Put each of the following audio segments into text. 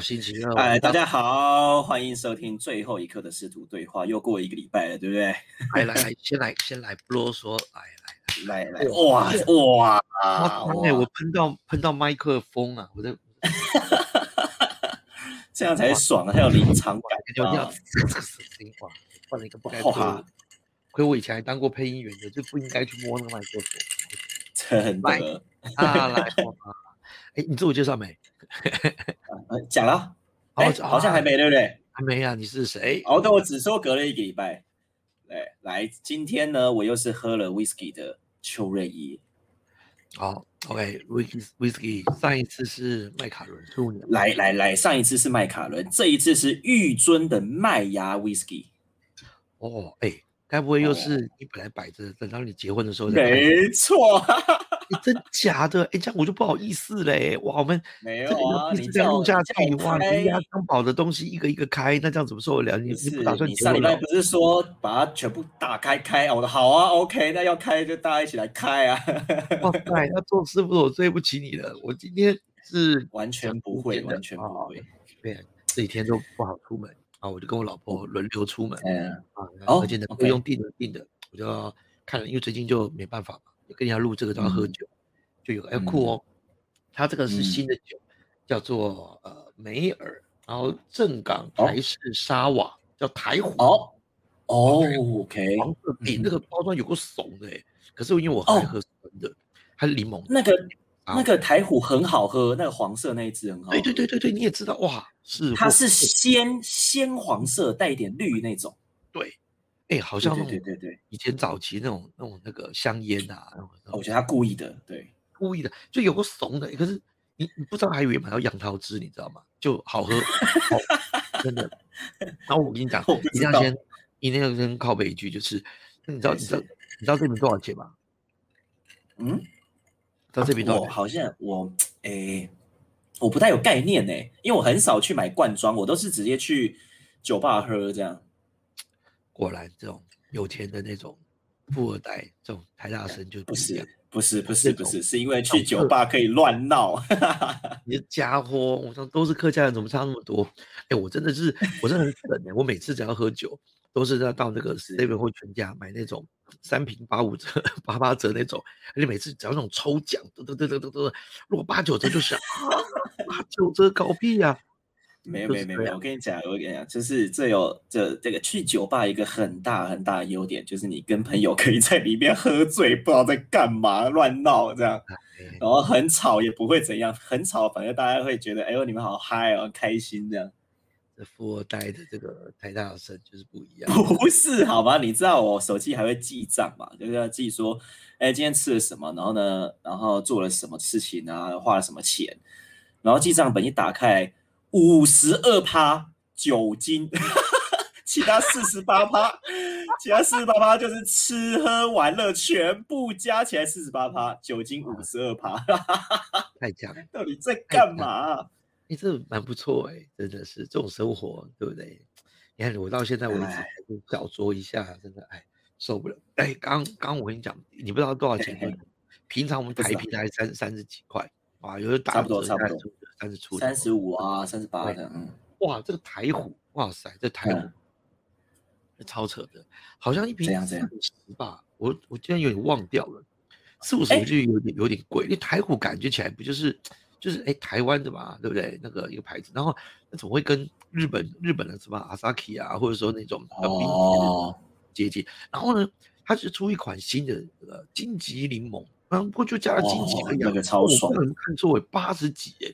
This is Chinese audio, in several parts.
星期二，哎，大家好，欢迎收听最后一刻的师徒对话。又过一个礼拜了，对不对？来来来，先来先来不啰嗦，来来来来，哇哇啊！哎，我喷到喷到麦克风啊，我的，这样才爽啊，才有临场感，就这样，这个声音哇，换了一个不该做的。亏我以前还当过配音员的，就不应该去摸那个麦克风。真的啊，来，哎，你自我介绍没？讲了，哎，好像还没，对不对？还没啊？你是谁？哦，对，我只说隔了一个礼拜。对，来，今天呢，我又是喝了 whisky 的邱瑞怡。好，OK，whisky whisky，上一次是麦卡伦，来来来，上一次是麦卡伦，这一次是玉尊的麦芽 whisky。哦，哎。该不会又是你本来摆着，等到你结婚的时候？没错，真假的？哎，这样我就不好意思嘞。哇，我们没有啊，你这样录下去，哇，你压张宝的东西一个一个开，那这样怎么受得了？你你不打算？你上礼拜不是说把它全部打开开？我说好啊，OK，那要开就大家一起来开啊。哇塞，那做师傅我对不起你了。我今天是完全不会，完全不会，对，这几天都不好出门。啊，我就跟我老婆轮流出门，嗯啊，而且呢不用订的订的，我就看了，因为最近就没办法嘛，跟人家录这个都要喝酒，就有哎酷哦，它这个是新的酒，叫做呃梅尔，然后正港台式沙瓦，叫台虎哦哦，OK，黄色比那个包装有个怂的哎，可是因为我爱喝酸的，还是柠檬那个。那个台虎很好喝，那个黄色那一只很好。对对对对对，你也知道哇，是它是鲜鲜黄色，带一点绿那种。对，哎，好像对对对，以前早期那种那种那个香烟啊，我觉得他故意的，对，故意的，就有个怂的，可是你你不知道还以为买到杨桃汁，你知道吗？就好喝，真的。然后我跟你讲，一定要先一定要先靠背一句，就是你知道你知道你知道这瓶多少钱吗？嗯。到这边我好像我诶，我不太有概念呢，因为我很少去买罐装，我都是直接去酒吧喝这样。果然，这种有钱的那种富二代，这种台大生就不是不是不是不是，是因为去酒吧可以乱闹。你的家伙，我说都是客家人，怎么差那么多？哎，我真的是，我真的很省哎，我每次只要喝酒。都是要到那个 seven 或全家买那种三瓶八五折、八八折那种，而且每次只要那种抽奖，得得得得得得，如果八九折就是啊，八九折搞屁呀！没有没有没有，我跟你讲，我跟你讲，就是这有这这个去酒吧一个很大很大的优点，就是你跟朋友可以在里面喝醉，不知道在干嘛乱闹这样，然后很吵也不会怎样，很吵反正大家会觉得哎呦你们好嗨哦，开心这样。富二代的这个台大生就是不一样，不是好吧？你知道我手机还会记账嘛？就是要记说，哎，今天吃了什么，然后呢，然后做了什么事情啊，花了什么钱，然后记账本一打开，五十二趴酒精，其他四十八趴，其他四十八趴就是吃喝玩乐全部加起来四十八趴，酒精五十二趴，太强，到底在干嘛？哎，这蛮不错哎，真的是这种生活，对不对？你看我到现在为止还是小酌一下，真的哎受不了。哎，刚刚我跟你讲，你不知道多少钱吗？平常我们台平台三三十几块，哇，有的打差不多差不多三十出，三十五啊，三十八的，嗯，哇，这个台虎，哇塞，这台虎超扯的，好像一瓶四五十吧，我我竟然有点忘掉了，四五十就有点有点贵，因为台虎感觉起来不就是。就是哎，台湾的嘛，对不对？那个一个牌子，然后那怎么会跟日本日本的什么阿萨奇啊，或者说那种哦接近？然后呢，它是出一款新的这个金桔柠檬，然后就加了金桔的那个超爽，我看作为八十几哎，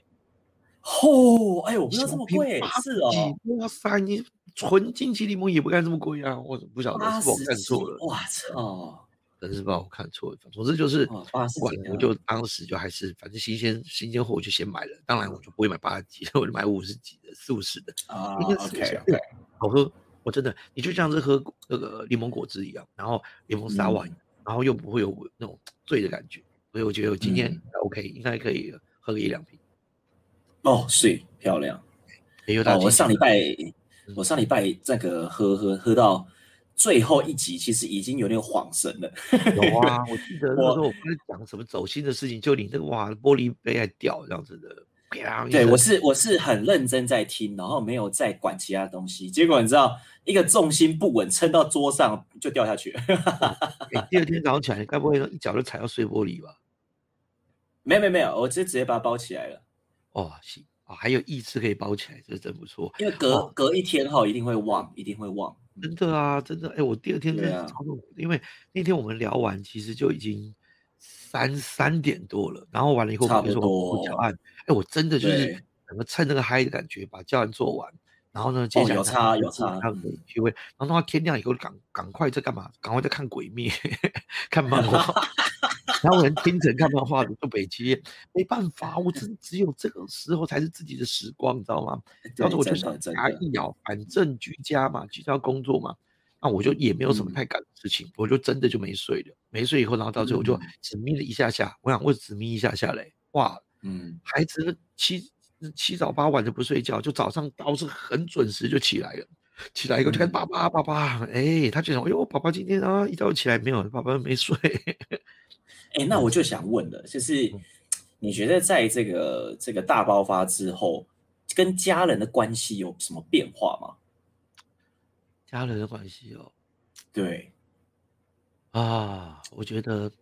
哦，哎，我不知道这么贵，是哦，哇塞，你纯金桔柠檬也不该这么贵啊，我不晓得是我 看错了，哇操！真是把我看错了，总之就是不管，我就当时就还是反正新鲜新鲜货我就先买了，当然我就不会买八十几，我就买五十几的、四五十的啊。OK OK，好喝，我真的，你就像是喝那个柠檬果汁一样，然后柠檬沙瓦，然后又不会有那种醉的感觉，所以我觉得我今天 OK，应该可以喝个一两瓶。哦，是漂亮。哦，我上礼拜我上礼拜这个喝喝喝到。最后一集其实已经有点恍神了。有啊，我记得那时候我不是讲什么走心的事情，就你那个哇玻璃杯还掉这样子的，对我是我是很认真在听，然后没有再管其他东西。结果你知道，一个重心不稳，撑到桌上就掉下去了。第二天早上起来，该不会一脚就踩到碎玻璃吧？没有没有没有，我直接直接把它包起来了。哦，行啊，还有意志可以包起来，这真不错。因为隔隔一天哈一定会忘，一定会忘。真的啊，真的。哎，我第二天真的超痛苦，因为那天我们聊完，其实就已经三三点多了。然后完了以后，差不多教案。哎，我真的就是整个趁那个嗨的感觉，把教案做完。然后呢，接下来有差有差，他们体会。然后的话，天亮以后赶赶快在干嘛？赶快在看鬼灭，看漫画。然后人清晨看漫画的做北极，没办法，我只只有这个时候才是自己的时光，你知道吗？当时我就想牙一咬，反正居家嘛，居家工作嘛，那我就也没有什么太赶的事情，我就真的就没睡了。没睡以后，然后到最后我就只眯了一下下。我想我只眯一下下嘞，哇，嗯，孩子七七早八晚的不睡觉，就早上倒是很准时就起来了。起来以后就看爸爸爸爸，哎，他就想，哎呦，爸爸今天啊一早起来没有？爸爸没睡。哎，那我就想问了，就是 你觉得在这个这个大爆发之后，跟家人的关系有什么变化吗？家人的关系哦，对，啊，我觉得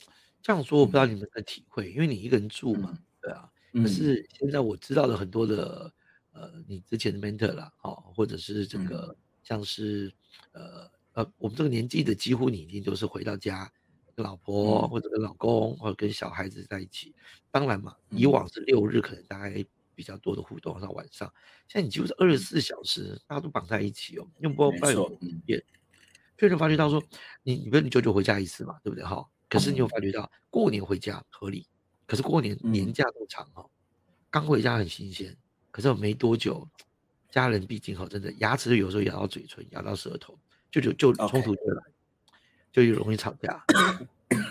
这样说我不知道你们的体会，因为你一个人住嘛，对啊。可是现在我知道了很多的，呃，你之前的 mentor 啦，哦，或者是这个像是呃呃，我们这个年纪的，几乎你一定都是回到家。老婆或者跟老公或者跟小孩子在一起，当然嘛，以往是六日可能大概比较多的互动，到晚上，现在你几乎是二十四小时，大家都绑在一起哦，用不伴有变，所以就发觉到说，你你不是你久久回家一次嘛，对不对？哈？可是你有发觉到过年回家合理，可是过年年假都长哦，刚回家很新鲜，可是没多久，家人毕竟哈，真的牙齿有时候咬到嘴唇，咬到舌头，就就就冲突就来。就容易吵架，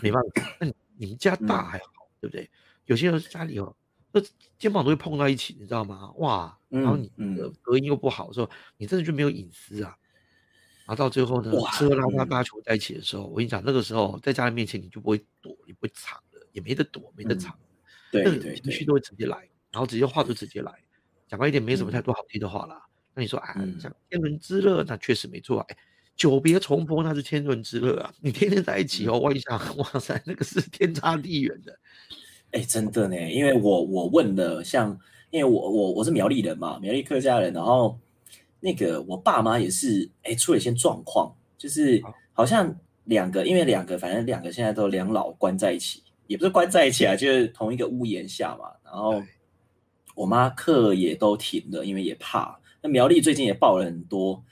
没办法。那你们家大还好，对不对？有些人家里哦，那肩膀都会碰到一起，你知道吗？哇，然后你的隔音又不好，的时候你真的就没有隐私啊。然后到最后呢，吃喝拉撒大家求在一起的时候，我跟你讲，那个时候在家人面前你就不会躲，也不会藏了，也没得躲，没得藏。对对，情绪都会直接来，然后直接话就直接来，讲白一点，没什么太多好听的话啦。那你说啊，像天伦之乐，那确实没错，哎。久别重逢，那是天伦之乐啊！你天天在一起哦，我想，哇塞，那个是天差地远的。哎，真的呢，因为我我问了，像因为我我我是苗栗人嘛，苗栗客家人，然后那个我爸妈也是，哎，出了一些状况，就是好像两个，因为两个，反正两个现在都两老关在一起，也不是关在一起啊，就是同一个屋檐下嘛。然后我妈课也都停了，因为也怕。那苗栗最近也报了很多。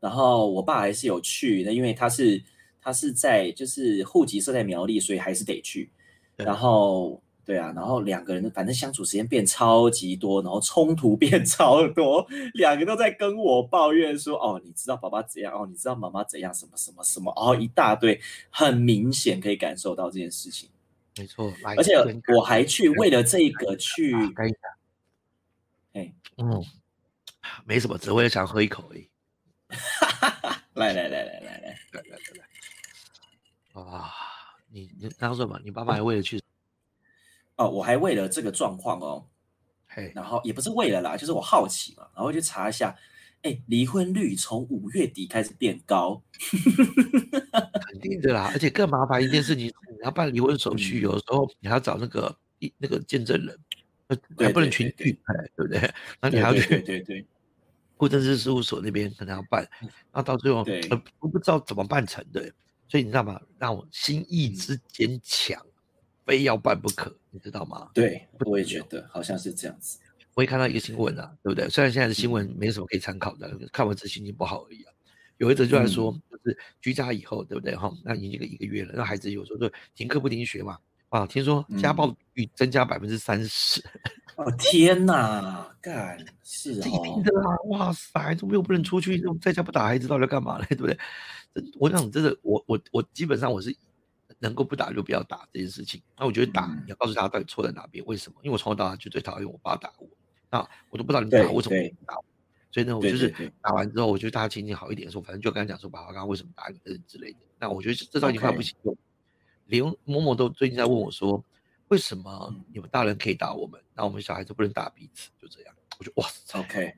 然后我爸还是有去，那因为他是他是在就是户籍设在苗栗，所以还是得去。然后对啊，然后两个人反正相处时间变超级多，然后冲突变超多，两个都在跟我抱怨说：“哦，你知道爸爸怎样？哦，你知道妈妈怎样？什么什么什么？哦，一大堆，很明显可以感受到这件事情。”没错，而且我还去为了这个去，哎，嗯，没什么，只为了想喝一口而已。来来来来来来。来来来！啊，你你刚说嘛，你爸爸还为了去 哦，我还为了这个状况哦，嘿，然后也不是为了啦，就是我好奇嘛，然后去查一下，哎，离婚率从五月底开始变高，肯定的啦，而且更麻烦一件事情，你要办离婚手续，有时候你还要找那个一那个见证人，还不能群聚，哎，对不对？那你还要去，对对。户政事事务所那边可能要办，那到最后呃我不知道怎么办成的，所以你知道吗？让我心意之坚强，非要办不可，你知道吗？对，我也觉得好像是这样子。我也看到一个新闻啊，对不对？虽然现在的新闻没什么可以参考的，看完只心情不好而已啊。有一则就在说，就是居家以后，对不对？哈，那已经个一个月了，那孩子有时候就停课不停学嘛，啊，听说家暴率增加百分之三十。哦天哪，干 是啊，一定的啊！哇塞，怎么又不能出去？在家不打孩子，到底要干嘛呢？对不对？我想真的，我我我基本上我是能够不打就不要打这件事情。那我觉得打，你要告诉他到底错在哪边，为什么？因为我从小到大就最讨厌我爸打我，那我都不知道你打我为什么打我。所以呢，我就是打完之后，我觉得大家心情好一点的时候，反正就跟他讲说，爸爸刚刚为什么打你之类的。那我觉得这招已经快不行用，连某某都最近在问我说。为什么你们大人可以打我们，那我们小孩子不能打彼此？就这样，我就哇塞，OK。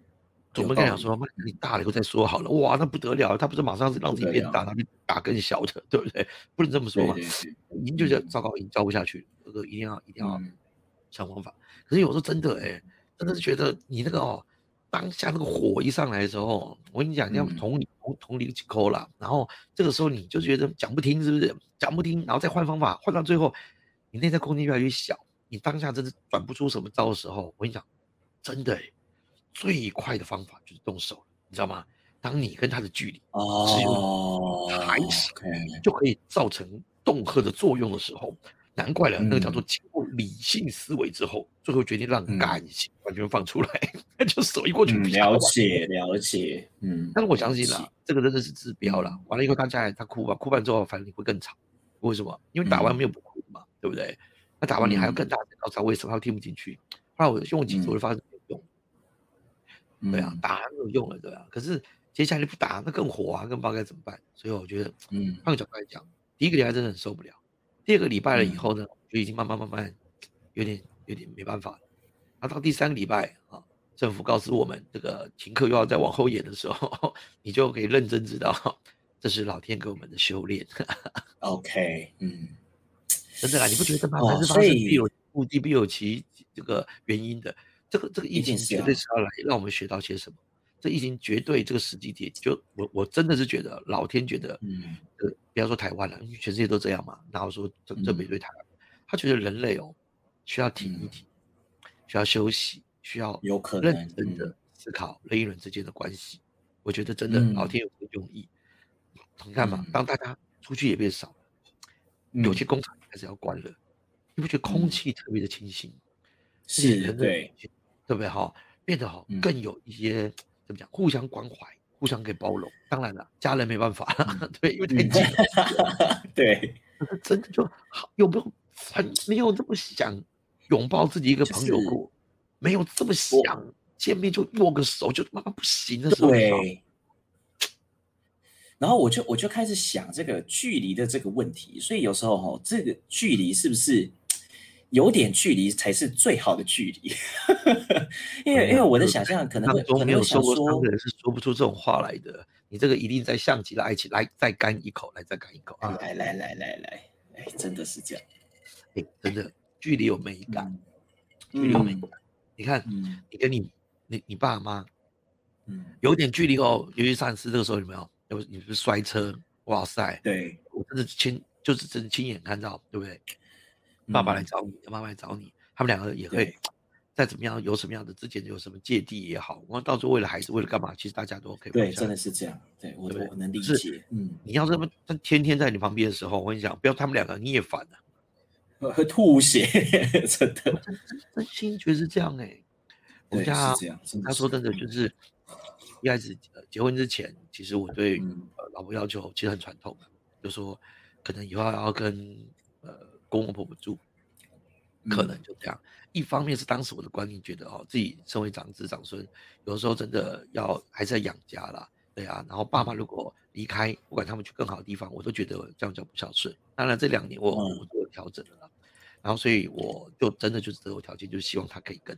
总不能讲说，你大了以后再说好了。哇，那不得了，他不是马上是让自己变大，他比打更小的，对不对？不能这么说嘛。您就是糟糕，已经教不下去，这个一定要一定要想方法。可是有时候真的哎，真的是觉得你那个哦，当下那个火一上来的时候，我跟你讲，你要同理同同理几口了。然后这个时候你就觉得讲不听，是不是？讲不听，然后再换方法，换到最后，你内在空间越来越小，你当下真的转不出什么招的时候，我跟你讲，真的哎。最快的方法就是动手，你知道吗？当你跟他的距离只有还是就可以造成恫吓的作用的时候，难怪了。那个叫做经过理性思维之后，最后决定让感性完全放出来，那就手一过去。了解了解，嗯。但是我相信啦，这个真的是治标了。完了以后，他下来他哭吧，哭完之后，反正你会更吵。为什么？因为打完没有不哭嘛，对不对？那打完你还要更大声告诉他为什么他听不进去。后来我用几次，我就发现没用。对啊，打没有用了，对啊。可是接下来不打，那更火啊，更不知道该怎么办。所以我觉得，嗯，换个角度来讲，第一个礼拜真的很受不了。第二个礼拜了以后呢，就已经慢慢慢慢有点有点没办法了。那到第三个礼拜啊，政府告诉我们这个停课又要再往后延的时候，你就可以认真知道，这是老天给我们的修炼。OK，嗯，真的啊，你不觉得吗？凡是发生必有目的，必有其这个原因的。这个这个疫情绝对是要来让我们学到些什么？这疫情绝对这个时机点，就我我真的是觉得老天觉得，嗯，呃，不要说台湾了，因为全世界都这样嘛。然后说这这没对台湾，他觉得人类哦需要停一停，需要休息，需要有可能认真的思考人与人之间的关系。我觉得真的老天有这个用意。你看嘛，当大家出去也变少了，有些工厂开始要关了，你不觉得空气特别的清新？是，对。对不对哈？变得好更有一些怎么讲？互相关怀，互相给包容。当然了，家人没办法，对，因为太近。对，真的就好，有没有很没有这么想拥抱自己一个朋友过？没有这么想见面就握个手就妈妈不行的时候。对。然后我就我就开始想这个距离的这个问题，所以有时候哈，这个距离是不是？有点距离才是最好的距离，因为因为我的想象可能会可能会想说，人是说不出这种话来的。你这个一定在像极了爱情，来再干一口，来再干一口啊！来来来来来，哎，真的是这样，哎，真的距离有美感，距离有美感。你看，你跟你你你爸妈，嗯，有点距离哦。尤其上次这个时候有没有？有你是摔车？哇塞，对我真的亲，就是真的亲眼看到，对不对？爸爸来找你，妈妈来找你，他们两个也会再怎么样，有什么样的之前有什么芥蒂也好，我到时候为了孩子，为了干嘛，其实大家都可以。对，真的是这样。对我我能理解。嗯，你要这么他天天在你旁边的时候，我跟你讲，不要他们两个你也烦了，会吐血，真的。真心觉得是这样哎。我们家他说真的就是，一开始结婚之前，其实我对老婆要求其实很传统，就说可能以后要跟呃。公公婆婆住，可能就这样。一方面是当时我的观念觉得哦，自己身为长子长孙，有的时候真的要还是要养家啦，对啊。然后爸爸如果离开，不管他们去更好的地方，我都觉得这样叫不孝顺。当然这两年我我做调整了，然后所以我就真的就是择偶条件，就是希望他可以跟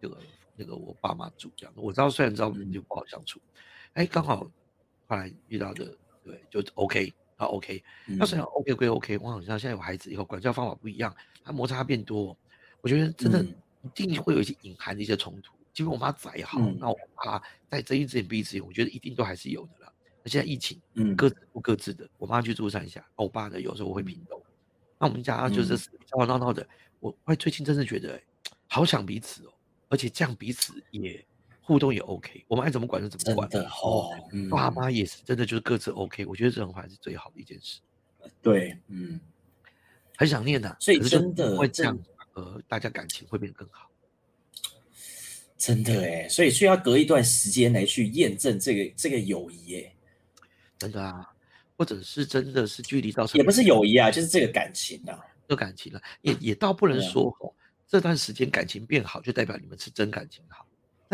这个那个我爸妈住这样。我知道虽然知道就不好相处，哎，刚好后来遇到的，对，就 OK。啊，OK，那虽然 OK 归 OK，我好像现在有孩子以后，管教方法不一样，他摩擦变多，我觉得真的一定会有一些隐含的一些冲突。即便我妈再好，那我爸再睁一只眼闭一只眼，我觉得一定都还是有的了。那现在疫情，嗯，各自不各自的，我妈去住山下，我爸呢有时候会平动。那我们家就是吵吵闹闹的，我我最近真的觉得好想彼此哦，而且这样彼此也。互动也 OK，我们爱怎么管就怎么管。真的哦，爸妈也是真的，就是各自 OK。我觉得这种还是最好的一件事。对，嗯，很想念呐，所以真的会这样，呃，大家感情会变得更好。真的哎，所以需要隔一段时间来去验证这个这个友谊哎，真的啊，或者是真的是距离造成，也不是友谊啊，就是这个感情啊，这感情了，也也倒不能说哦，这段时间感情变好，就代表你们是真感情好。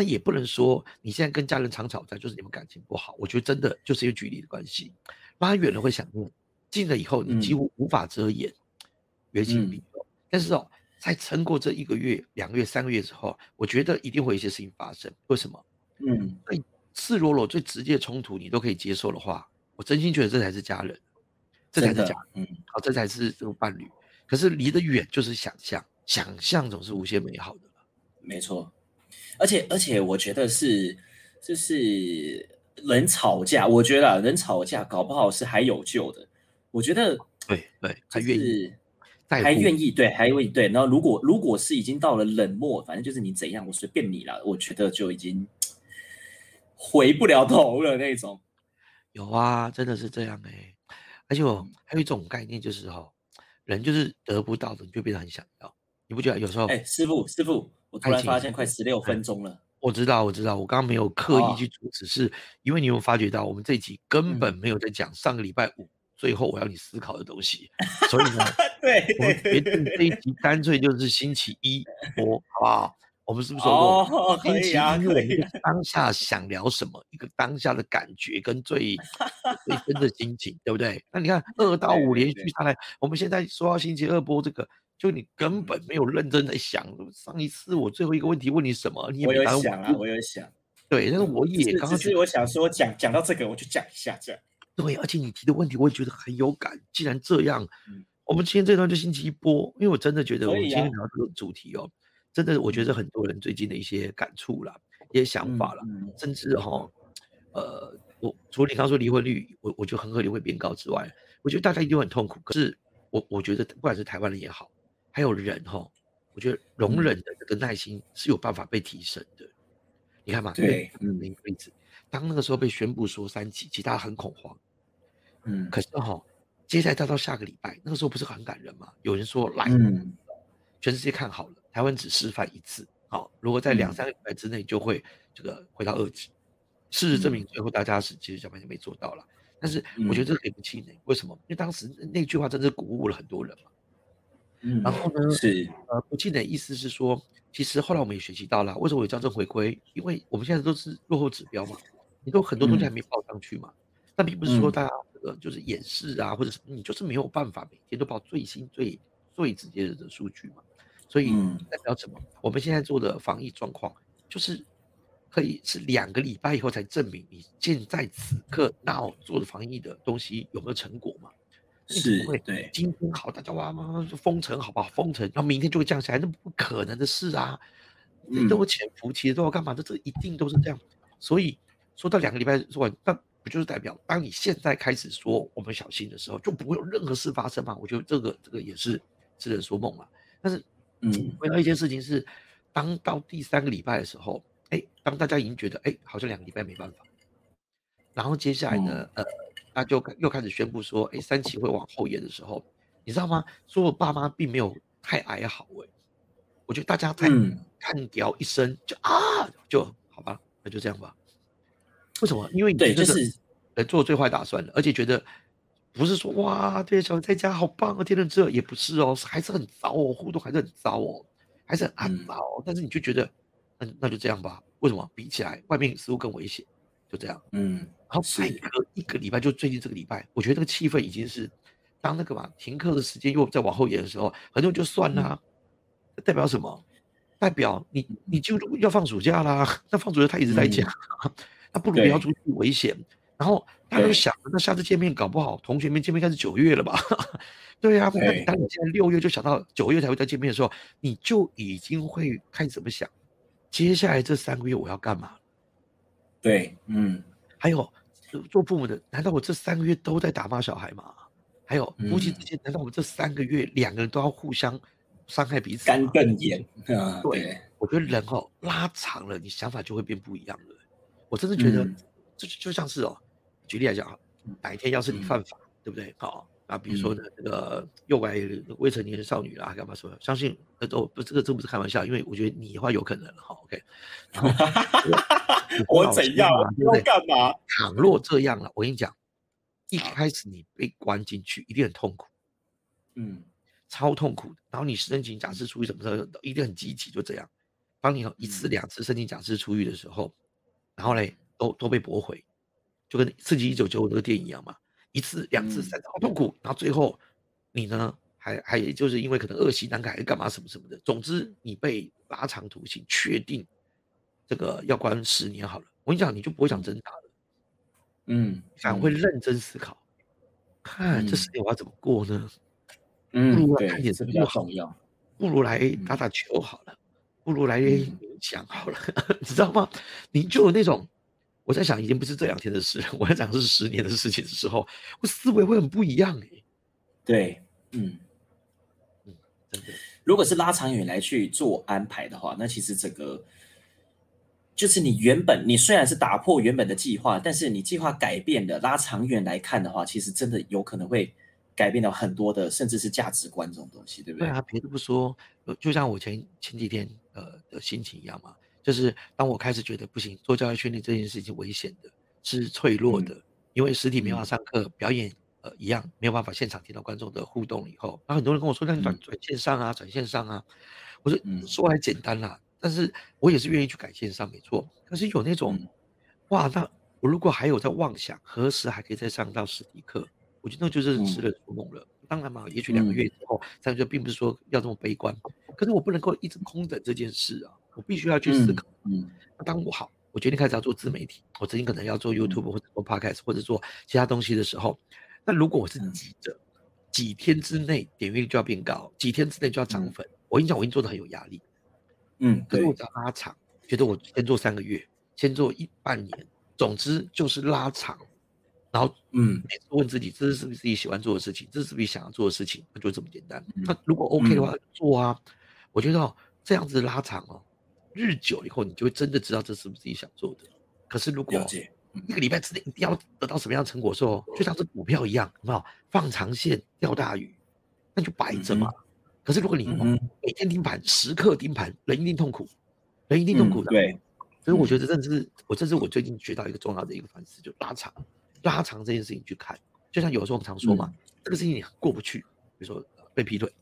那也不能说你现在跟家人常吵架就是你们感情不好，我觉得真的就是因为距离的关系，拉远了会想念，近了以后你几乎无法遮掩，原形毕露但是哦，在撑过这一个月、两个月、三个月之后，我觉得一定会有一些事情发生。为什么？嗯，最赤裸裸、最直接的冲突，你都可以接受的话，我真心觉得这才是家人，这才是家，嗯，好，这才是这个伴侣。可是离得远就是想象，想象总是无限美好的。没错，而且而且，我觉得是就是人吵架，我觉得人吵架搞不好是还有救的。我觉得对对，他愿意，还愿意对，还愿意对。然后如果如果是已经到了冷漠，反正就是你怎样，我随便你了。我觉得就已经回不了头了那种。有啊，真的是这样哎。而且我还有一种概念，就是哈，人就是得不到的，你就变得很想要。你不觉得有时候？哎，师傅，师傅。我突然发现快十六分钟了。我知道，我知道，我刚刚没有刻意去阻止，是因为你有发觉到我们这集根本没有在讲上个礼拜五最后我要你思考的东西，所以呢，对，我们决定这一集干脆就是星期一播，好不好？我们是不是说过星期一我们当下想聊什么，一个当下的感觉跟最最深的心情，对不对？那你看二到五连续下来，我们现在说到星期二播这个。就你根本没有认真在想，上一次我最后一个问题问你什么，你也没有想啊，我有想，对，但是我也刚刚其实我想说讲讲到这个，我就讲一下这样。对，而且你提的问题我也觉得很有感。既然这样，我们今天这段就星期一播，因为我真的觉得我们今天聊这个主题哦，真的我觉得很多人最近的一些感触啦，一些想法啦，甚至哈，呃，我除了你刚说离婚率，我我觉得很可能会变高之外，我觉得大家一定很痛苦。可是我我觉得不管是台湾人也好。还有人哈，我觉得容忍的这个耐心是有办法被提升的。你看嘛，对，嗯，一个例子，当那个时候被宣布说三级，其他很恐慌，嗯，可是哈，接下来到到下个礼拜，那个时候不是很感人嘛？有人说来，全世界看好了，台湾只示范一次，好，如果在两三个礼拜之内就会这个回到二级。事实证明，最后大家是其实小半天没做到了。但是我觉得这可以不气馁，为什么？因为当时那句话真是鼓舞了很多人嘛。然后呢？是呃，不记得意思是说，其实后来我们也学习到了，为什么有校正回归？因为我们现在都是落后指标嘛，你都很多东西还没报上去嘛。那并不是说大家这个就是演示啊，或者什么，你就是没有办法每天都报最新最最直接的数据嘛。所以代表什么？我们现在做的防疫状况，就是可以是两个礼拜以后才证明你现在此刻那做的防疫的东西有没有成果嘛？是对，今天好，大家哇哇封城，好不好？封城，然后明天就会降下来，那不可能的事啊！你都有潜伏期，都要干嘛？这这一定都是这样。所以说到两个礼拜说完，那不就是代表，当你现在开始说我们小心的时候，就不会有任何事发生嘛？我觉得这个这个也是痴人说梦嘛。但是，嗯，回到一件事情是，当到第三个礼拜的时候，哎，当大家已经觉得哎，好像两个礼拜没办法，然后接下来呢，呃。那就又开始宣布说，哎，三期会往后延的时候，你知道吗？说我爸妈并没有太哀嚎，哎，我觉得大家太看掉一声就啊，就好吧，那就这样吧。为什么？因为你对，就是呃做最坏打算的，而且觉得不是说哇，对小孩在家好棒啊，天天这也不是哦，还是很糟哦，互动还是很糟哦，还是很暗糟。但是你就觉得，嗯，那就这样吧。为什么？比起来，外面似乎更危险。就这样，嗯，然后再隔一个礼拜，就最近这个礼拜，我觉得这个气氛已经是，当那个嘛停课的时间又再往后延的时候，很多人就算啦，代表什么？代表你你就要放暑假啦，那放暑假他一直在讲，那不如不要出去危险。然后大家就想，那下次见面搞不好同学们见面应该是九月了吧？对呀，那当你现在六月就想到九月才会再见面的时候，你就已经会开始怎么想？接下来这三个月我要干嘛？对，嗯，还有做父母的，难道我这三个月都在打骂小孩吗？还有夫妻之间，难道我们这三个月两个人都要互相伤害彼此？干瞪眼啊！对，我觉得人哦拉长了，你想法就会变不一样了。我真的觉得，就就像是哦，举例来讲啊，哪一天要是你犯法，对不对？好。啊，比如说呢，这个诱拐未成年少女啦，干嘛什么？相信呃都不，这个真不是开玩笑，因为我觉得你的话有可能了，好，OK。我怎样？要干嘛？倘若这样了，我跟你讲，一开始你被关进去一定很痛苦，嗯，超痛苦的。然后你申请假释出狱什么时候一定很积极，就这样。当你一次两次申请假释出狱的时候，然后嘞都都被驳回，就跟《刺激一九九五》那个电影一样嘛。一次、两次、三次，好痛苦。然后最后，你呢还还就是因为可能恶习难改，干嘛什么什么的。总之，你被拉长途刑，确定这个要关十年好了。我跟你讲，你就不会想挣扎了，嗯，反而会认真思考，看这十年我要怎么过呢？嗯，不如来看点比较重要，不如来打打球好了，不如来冥想好了，你知道吗？你就有那种。我在想，已经不是这两天的事，我在讲是十年的事情的时候，我思维会很不一样哎。对，嗯嗯，真的。如果是拉长远来去做安排的话，那其实整个就是你原本你虽然是打破原本的计划，但是你计划改变的，拉长远来看的话，其实真的有可能会改变到很多的，甚至是价值观这种东西，对不对？对啊，别的不说，就像我前前几天呃的心情一样嘛。就是当我开始觉得不行，做教育训练这件事情危险的，是脆弱的，因为实体没法上课表演，呃，一样没有办法现场听到观众的互动以后，然后很多人跟我说，那你转转线上啊，转线上啊，我说说来简单啦，但是我也是愿意去改线上，没错。可是有那种，哇，那我如果还有在妄想何时还可以再上到实体课，我觉得那就是痴人说梦了。当然嘛，也许两个月之后，但就并不是说要这么悲观，可是我不能够一直空等这件事啊。我必须要去思考。嗯，那当我好，我决定开始要做自媒体，我曾经可能要做 YouTube 或者做 Podcast 或者做其他东西的时候，那如果我是急着几天之内点阅率就要变高，几天之内就要涨粉，我跟你讲，我已经做的很有压力。嗯，可是我只要拉长，觉得我先做三个月，先做一半年，总之就是拉长，然后嗯，每次问自己，这是不是自己喜欢做的事情，这是不是想要做的事情，那就这么简单。那如果 OK 的话，做啊，我觉得这样子拉长哦。日久以后，你就会真的知道这是不是自己想做的。可是如果一个礼拜之内一定要得到什么样的成果，时候就像是股票一样，好不好？放长线钓大鱼，那就摆着嘛。可是如果你每天盯盘，时刻盯盘，人一定痛苦，人一定痛苦的。对，所以我觉得这是我这是我最近学到一个重要的一个反思，就拉长拉长这件事情去看。就像有时候我们常说嘛，这个事情你过不去，比如说被劈腿，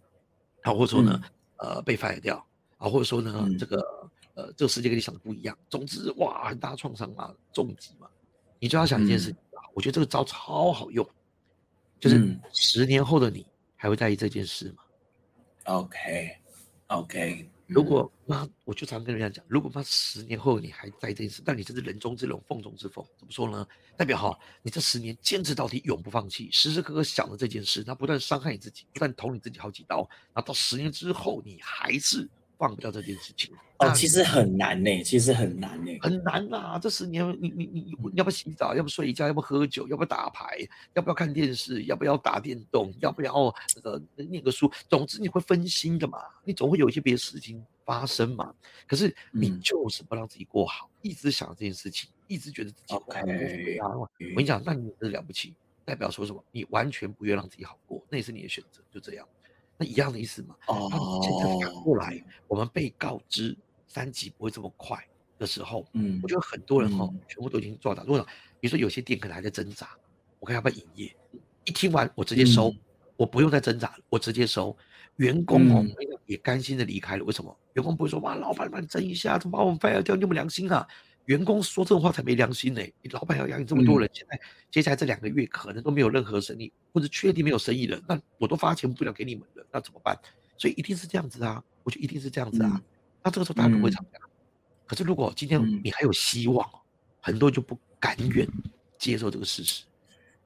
啊，或者说呢，呃，被 fire 掉，啊，或者说呢，这个。呃，这个世界跟你想的不一样。总之，哇，很大创伤嘛，重疾嘛，你就要想一件事。我觉得这个招超好用，就是十年后的你还会在意这件事吗？OK，OK。如果妈，我就常跟人家讲，如果妈十年后你还在这件事，那你真是人中之龙，凤中之凤。怎么说呢？代表哈，你这十年坚持到底，永不放弃，时时刻刻想着这件事，那不断伤害你自己，不断捅你自己好几刀，然后到十年之后，你还是。放不掉这件事情哦，其实很难呢，其实很难呢，很难呐。这十年，你你你，要不要洗澡？要不睡一觉？要不喝酒？要不要打牌？要不要看电视？要不要打电动？要不要那个念个书？总之你会分心的嘛，你总会有一些别的事情发生嘛。可是你就是不让自己过好，一直想这件事情，一直觉得自己 OK 我跟你讲，那你真了不起，代表说什么？你完全不愿让自己好过，那也是你的选择，就这样。那一样的意思嘛。哦。现在反过来，我们被告知三级不会这么快的时候，嗯，我觉得很多人哈，全部都已经做到。如果比如说有些店可能还在挣扎，我看要不要营业？一听完我直接收，我不用再挣扎了，我直接收。员工哦，也甘心的离开了。为什么？员工不会说哇，老板帮你争一下，怎么把我们 fire 掉？你有没有良心啊？员工说这种话才没良心呢！你老板要养你这么多人，现在接下来这两个月可能都没有任何生意，或者确定没有生意了，那我都发钱不了给你们了，那怎么办？所以一定是这样子啊！我觉得一定是这样子啊！那这个时候大家不会吵架。可是如果今天你还有希望，很多人就不甘愿接受这个事实。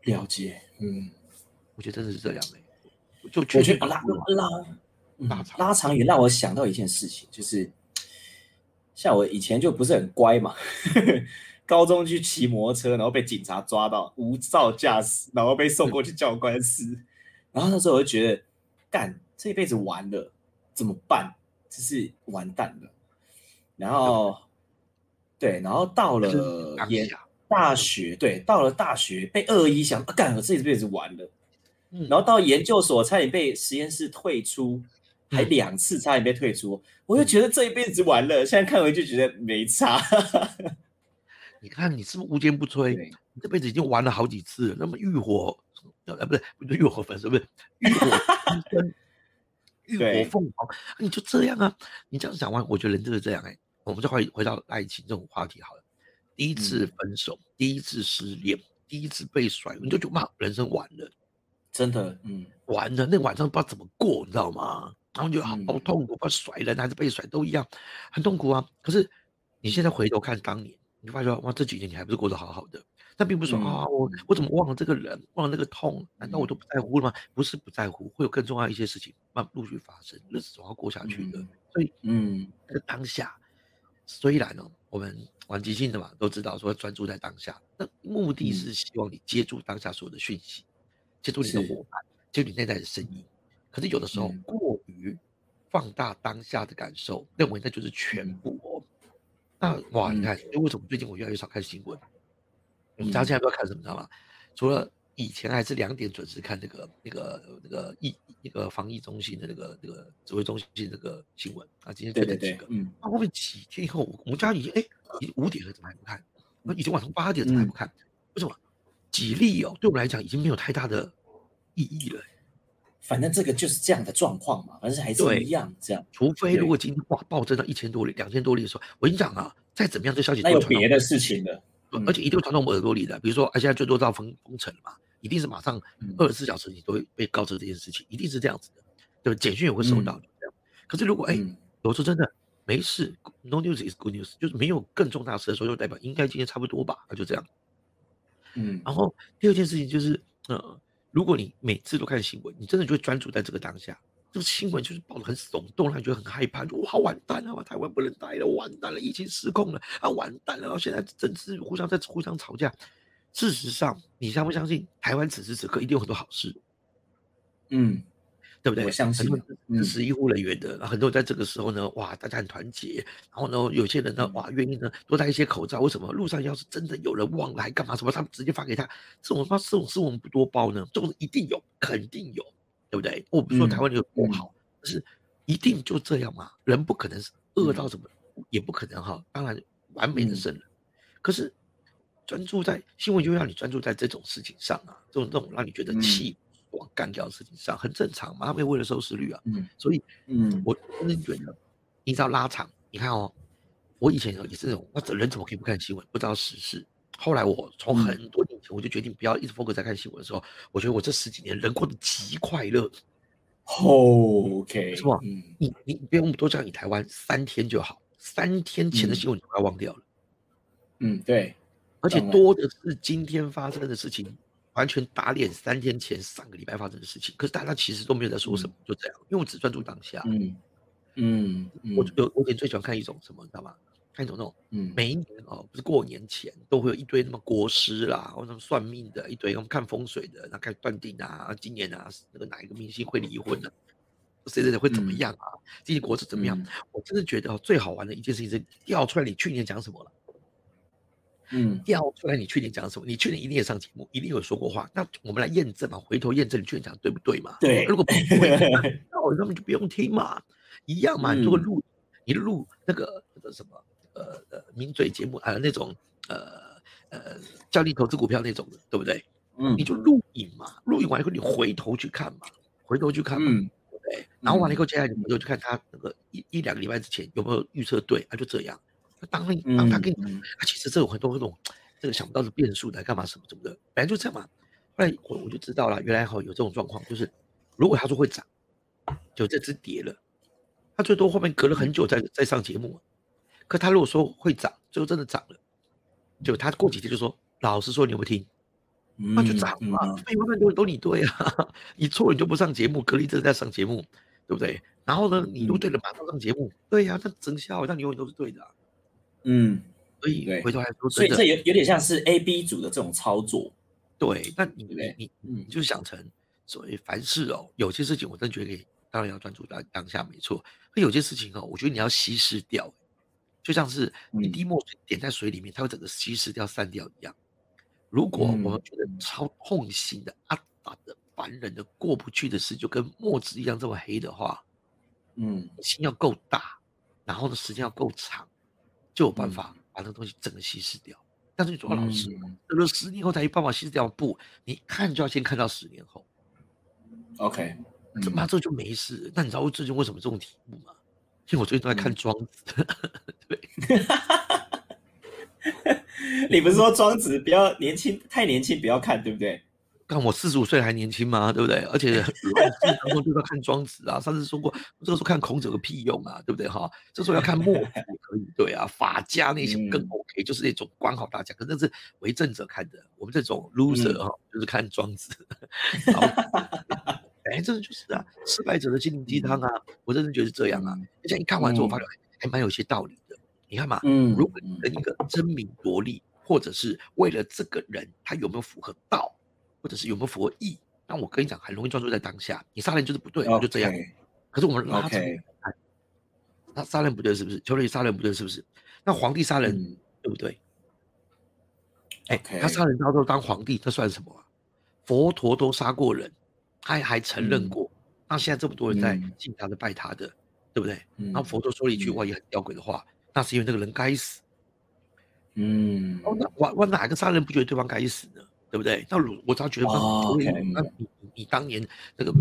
了解，嗯，我觉得真的是这样的。就我觉得拉拉拉拉长也让我想到一件事情，就是。像我以前就不是很乖嘛，高中去骑摩托车，然后被警察抓到无照驾驶，然后被送过去教官室，然后那时候我就觉得，干这一辈子完了，怎么办？就是完蛋了。然后，对，然后到了研大学，对，到了大学被二一想，干我这一辈子完了。然后到研究所，差点被实验室退出。还两次差点被退出，我就觉得这一辈子完了。现在看回去觉得没差。你看你是不是无坚不摧？你这辈子已经玩了好几次，那么浴火，呃，不是不是浴火焚身，不是浴火焚身，浴火 凤凰，你就这样啊？你这样讲完，我觉得人就是这样哎。我们再回回到爱情这种话题好了。第一次分手，第一次失恋，第一次被甩，你就觉得妈，人生完了。真的，嗯，完了，那晚上不知道怎么过，你知道吗？然后就好痛苦，不甩人还是被甩都一样，很痛苦啊。可是你现在回头看当年，你就发现哇，这几年你还不是过得好好的？但并不是说啊，我我怎么忘了这个人，忘了那个痛？难道我都不在乎了吗？不是不在乎，会有更重要一些事情慢陆续发生，日子总要过下去的。所以，嗯，那个当下，虽然呢，我们玩即兴的嘛，都知道说专注在当下，那目的是希望你接住当下所有的讯息，接住你的伙伴，接住你内在的声音。可是有的时候过于放大当下的感受，认为那就是全部哦。那哇，你看，为什么最近我越来越少看新闻？我们家现在不知道看什么，知道吗？除了以前还是两点准时看这个、那个、那个疫、那个防疫中心的那个、那个指挥中心那个新闻啊，今天对对对，嗯，那后面几天以后，我们家已经哎，已经五点了，怎么还不看？那已经晚上八点，怎么还不看？为什么？几例哦，对我们来讲已经没有太大的意义了。反正这个就是这样的状况嘛，反正还是一样这样。除非如果今天哇暴增到一千多例、两千多例的时候，我跟你讲啊，再怎么样这消息那有别的事情的。而且一定会传到我们耳朵里的，比如说，啊，现在最多到封封城了嘛，一定是马上二十四小时你都会被告知这件事情，一定是这样子的，对吧？简讯也会收到这样。可是如果哎，我说真的没事，no news is good news，就是没有更重大事的时候，就代表应该今天差不多吧，那就这样。嗯。然后第二件事情就是，呃，如果你每次都看新闻，你真的就会专注在这个当下。这个新闻就是报的很耸动，让你觉得很害怕，就哇完蛋了，台湾不能待了，完蛋了，疫情失控了啊，完蛋了，现在政治互相在互相吵架。事实上，你相不相信台湾此时此刻一定有很多好事？嗯，对不对？我相信，支持医护人员的，很多在这个时候呢，哇，大家很团结。然后呢，有些人呢，哇，愿意呢多戴一些口罩。为什么路上要是真的有人忘了，还干嘛？什么？他们直接发给他，这种发这种事我们不多包呢？这种一定有，肯定有。对不对？我不是说台湾有多好，是一定就这样嘛？人不可能是饿到什么，也不可能哈。当然完美的圣人，可是专注在新闻就让你专注在这种事情上啊，这种这种让你觉得气往干掉的事情上，很正常嘛。他们为了收视率啊，嗯，所以嗯，我真的觉得你知道拉长，你看哦，我以前也是这种，那人怎么可以不看新闻，不知道时事？后来我从很多年前我就决定不要一直 focus 在看新闻的时候，我觉得我这十几年人过得极快乐。OK，是吧？嗯，你你不用多讲，你台湾三天就好，三天前的新闻你快忘掉了。嗯，对。而且多的是今天发生的事情，完全打脸三天前上个礼拜发生的事情。可是大家其实都没有在说什么，就这样，因为我只专注当下。嗯嗯，我有我以前最喜欢看一种什么，你知道吗？看一种那种，嗯，每一年哦，不是过年前都会有一堆什么国师啦，或者算命的一堆，我们看风水的，然后始断定啊，今年啊，那个哪一个明星会离婚呢？谁谁谁会怎么样啊？今年国师怎么样？我真的觉得哦最好玩的一件事情是调出来你去年讲什么了，嗯，调出来你去年讲什么？你去年一定也上节目，一定有说过话。那我们来验证嘛，回头验证你去年讲对不对嘛？对，如果不对，那我根本就不用听嘛，一样嘛。你如果录，你录那个那个什么？呃呃，名嘴节目啊，那种呃呃，教你投资股票那种的，对不对？嗯，你就录影嘛，录影完以后你回头去看嘛，回头去看嘛，对不对？然后完了以后，接下来你们就去看他那个一一两个礼拜之前有没有预测对，啊，就这样。当当他跟你，他其实这有很多那种这个想不到的变数来干嘛什么什么的，本来就这样嘛。后来我我就知道了，原来哈有这种状况，就是如果他说会涨，就这只跌了，他最多后面隔了很久再再上节目。可他如果说会涨，最后真的涨了，就他过几天就说：“老实说，你有没有听？”那就涨嘛。废话，都都你对啊，你错了你就不上节目，隔离真的在上节目，对不对？然后呢，你如果对了，马上上节目，对呀，那整效，那你永远都是对的。嗯，所以回头来说，所以这有有点像是 A、B 组的这种操作。对，那你你你你就想成，所谓凡事哦，有些事情我真觉得当然要专注在当下，没错。可有些事情哦，我觉得你要稀释掉。就像是一滴墨水点在水里面，它会整个稀释掉、散掉一样。如果我们觉得超痛心的、阿达的、烦人的、过不去的事，就跟墨汁一样这么黑的话，嗯，心要够大，然后呢，时间要够长，就有办法把那个东西整个稀释掉。但是你说老师，等了十年后才有办法稀释掉，不，你看就要先看到十年后。OK，这妈这就没事。那你知道我最近为什么这种题目吗？因为我最近都在看庄子。对 你不是说庄子不要年轻，太年轻不要看，对不对？看我四十五岁还年轻吗？对不对？而且当中就要看庄子啊。上次说过，这个时候看孔子有个屁用啊，对不对？哈，这时候要看墨子可以，对啊，法家那些更 OK，就是那种管好大家。可是是为政者看的，我们这种 loser 哈，就是看庄子。哎，这个就是啊，失败者的心灵鸡汤啊，我真的觉得是这样啊。而且你看完之后发现还蛮有些道理的。你看嘛，嗯，如果你跟一个争名夺利，或者是为了这个人他有没有符合道？或者是有没有佛意？那我跟你讲，很容易专注在当下。你杀人就是不对，就这样。可是我们拉长看，那杀人不对是不是？求雷杀人不对是不是？那皇帝杀人对不对？哎，他杀人到时候当皇帝，他算什么？佛陀都杀过人，他还承认过。那现在这么多人在敬他的、拜他的，对不对？然后佛陀说了一句话也很吊诡的话，那是因为那个人该死。嗯，哦，那我我哪个杀人不觉得对方该死呢？对不对？那我我只要觉得，那你你当年那个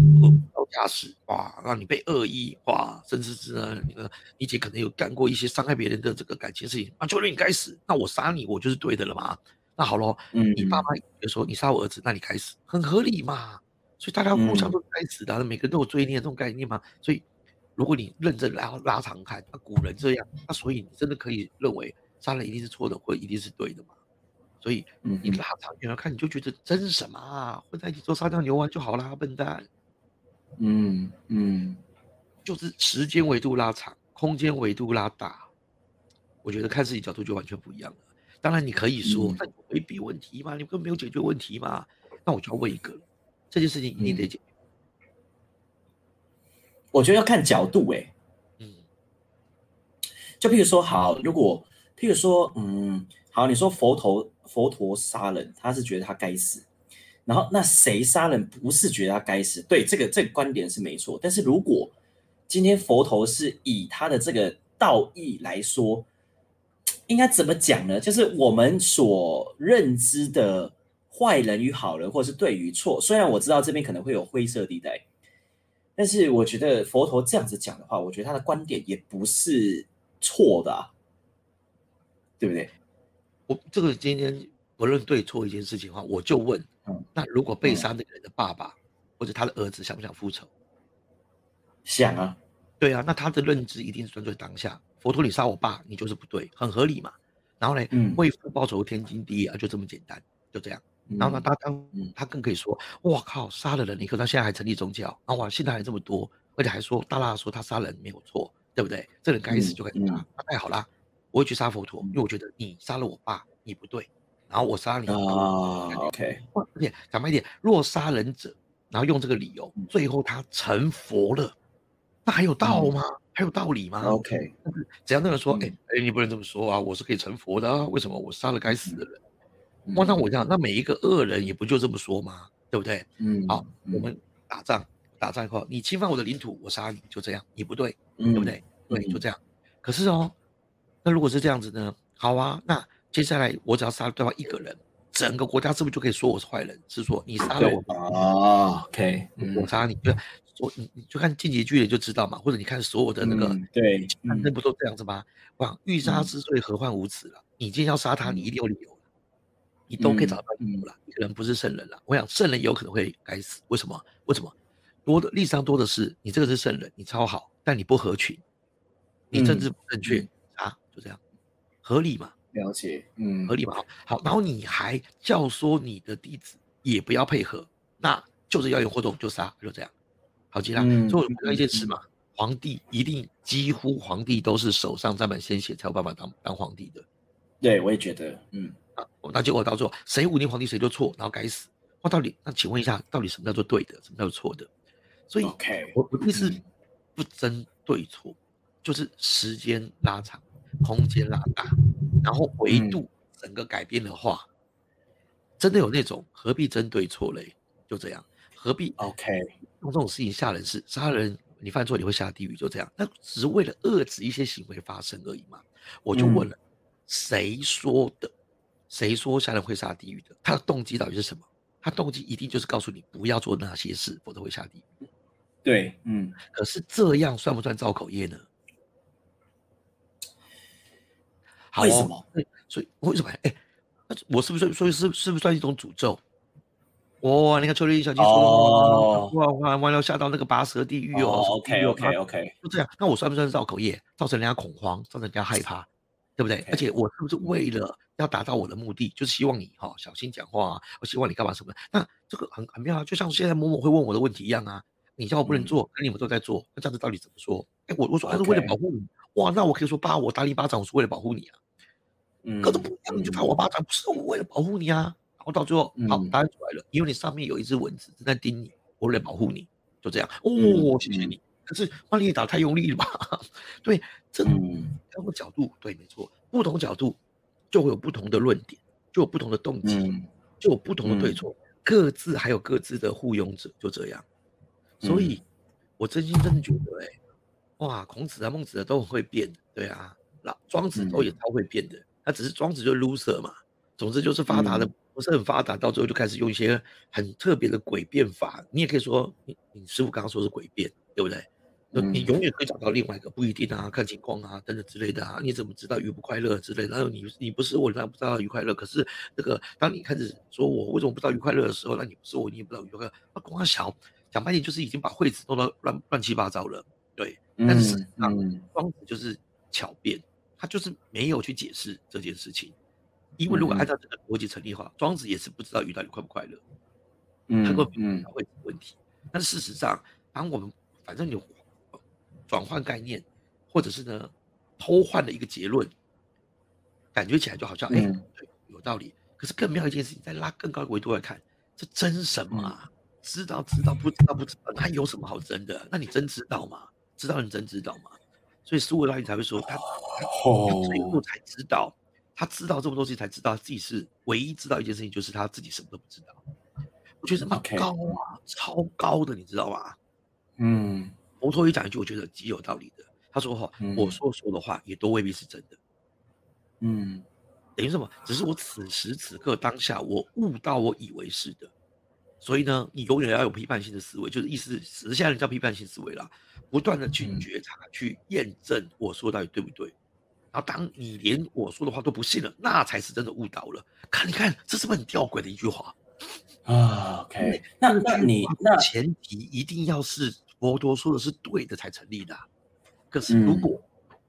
高驾驶哇，让你被恶意哇，甚至是呢，那个你姐可能有干过一些伤害别人的这个感情事情啊，就得你该死，那我杀你，我就是对的了嘛？那好咯，嗯，你爸妈也说你杀我儿子，那你该死，很合理嘛？所以大家互相都该死的，每个人都有罪孽这种概念嘛？所以如果你认真拉拉长看，那古人这样，那所以你真的可以认为杀人一定是错的，或一定是对的嘛？所以，你拉长远来看，你就觉得争什么啊？混在一起做沙雕牛丸就好啦，笨蛋。嗯嗯，就是时间维度拉长，空间维度拉大，我觉得看事情角度就完全不一样了。当然，你可以说，那回避问题嘛，你根本没有解决问题嘛。那我就要问一个，这件事情一定得解决。我觉得要看角度，哎，嗯，就譬如说，好，如果譬如说，嗯，好，你说佛头。佛陀杀人，他是觉得他该死，然后那谁杀人不是觉得他该死？对，这个这个观点是没错。但是如果今天佛陀是以他的这个道义来说，应该怎么讲呢？就是我们所认知的坏人与好人，或是对与错，虽然我知道这边可能会有灰色地带，但是我觉得佛陀这样子讲的话，我觉得他的观点也不是错的，啊对不对？这个今天不论对错一件事情的话，我就问：那如果被杀那个人的爸爸或者他的儿子想不想复仇？想啊，对啊，那他的认知一定是专注当下。佛陀，你杀我爸，你就是不对，很合理嘛。然后呢，为父报仇，天经地义啊，就这么简单，就这样。然后呢，他当他更可以说：我靠，杀了人，你可他现在还成立宗教，然后信他还这么多，而且还说大大说他杀人没有错，对不对？这人该死就该死，那太好了。我会去杀佛陀，因为我觉得你杀了我爸，你不对，然后我杀你。啊，OK。而且讲白一点，若杀人者，然后用这个理由，最后他成佛了，那还有道吗？还有道理吗？OK。只要那个人说，哎哎，你不能这么说啊，我是可以成佛的啊，为什么我杀了该死的人？哇，那我这样，那每一个恶人也不就这么说吗？对不对？嗯。好，我们打仗，打仗以后，你侵犯我的领土，我杀你，就这样，你不对，对不对？对，就这样。可是哦。那如果是这样子呢？好啊，那接下来我只要杀了对方一个人，整个国家是不是就可以说我是坏人？是说你杀了我啊？OK，我杀你，就说你你就看进击剧人就知道嘛，或者你看所有的那个对，那不都这样子吗？哇，欲杀之罪何患无辞了？你今天要杀他，你一定有理由你都可以找到理由了。你可能不是圣人了，我想圣人有可能会该死，为什么？为什么？多的历史上多的是，你这个是圣人，你超好，但你不合群，你政治不正确。就这样，合理嘛？了解，嗯，合理嘛？好，然后你还教唆你的弟子也不要配合，那就是要有活动就杀，就这样，好极了。所以我们一件事嘛，皇帝一定几乎皇帝都是手上沾满鲜血才有办法当当皇帝的。对，我也觉得，嗯，啊，那结果到最后谁忤逆皇帝谁就错，然后该死。那到底那请问一下，到底什么叫做对的，什么叫做错的？所以我我意思不争对错，就是时间拉长。空间拉大，然后维度整个改变的话，真的有那种何必针对错嘞？就这样，何必 OK 用这种事情吓人？是杀人，你犯错你会下地狱，就这样。那只是为了遏制一些行为发生而已嘛？我就问了，谁说的？谁说杀人会下地狱的？他的动机到底是什么？他动机一定就是告诉你不要做那些事，否则会下地狱。对，嗯。可是这样算不算造口业呢？为什么？所以为什么？哎，我是不是所以是是不是算一种诅咒？哇，你看秋丽小姐说，哇哇哇要下到那个拔舌地狱哦。OK OK OK，就这样，那我算不算是造口业，造成人家恐慌，造成人家害怕，对不对？而且我是不是为了要达到我的目的，就是希望你哈小心讲话，我希望你干嘛什么？那这个很很妙啊，就像现在某某会问我的问题一样啊，你叫我不能做，那你们都在做，那这样子到底怎么说？哎，我我说还是为了保护你，哇，那我可以说爸我打你巴掌，我是为了保护你啊。嗯，可是不一样，你就拍我巴掌，不是我为了保护你啊。然后到最后，好，答案出来了，因为你上面有一只蚊子正在叮你，我为了保护你，就这样。哦，谢谢你。可是万一你打太用力了吧？对，这两个角度，对，没错，不同角度就会有不同的论点，就有不同的动机，就有不同的对错，各自还有各自的护拥者，就这样。所以，我真心真的觉得，哎，哇，孔子啊、孟子啊都很会变，对啊，那庄子都也超会变的。他只是庄子就 loser 嘛，总之就是发达的不是很发达，到最后就开始用一些很特别的诡辩法。你也可以说，你你师傅刚刚说是诡辩，对不对？你永远可以找到另外一个不一定啊，看情况啊，等等之类的啊。你怎么知道愉不快乐之类的？然后你你不是我，那不知道愉快乐。可是那个当你开始说我为什么不知道愉快乐的时候，那你不是我，你也不知道愉快乐。那光小讲半天就是已经把惠子弄到乱乱七八糟了，对。但是啊，庄子就是巧辩。他就是没有去解释这件事情，因为如果按照这个逻辑成立的话，庄子也是不知道鱼到底快不快乐，嗯，他会嗯会问题。但是事实上，当我们反正有转换概念，或者是呢偷换了一个结论，感觉起来就好像哎对有道理。可是更妙一件事情，再拉更高的维度来看，这真什么啊？知道知道不知道不知道，那有什么好争的？那你真知道吗？知道你真知道吗？所以十五大你才会说他，他最后才知道，他知道这么多事情才知道自己是唯一知道一件事情，就是他自己什么都不知道。我觉得蛮高啊，超高的，你知道吗？嗯，佛陀一讲一句，我觉得极有道理的。他说：“哈，我所说的话也都未必是真的。”嗯，等于什么？只是我此时此刻当下我悟到我以为是的。所以呢，你永远要有批判性的思维，就是意思，实现人叫批判性思维啦，不断的去觉察、去验证我说到底对不对。然后当你连我说的话都不信了，那才是真的误导了。看，你看，这是不是很吊诡的一句话啊？OK，那那你那前提一定要是佛陀说的是对的才成立的。可是如果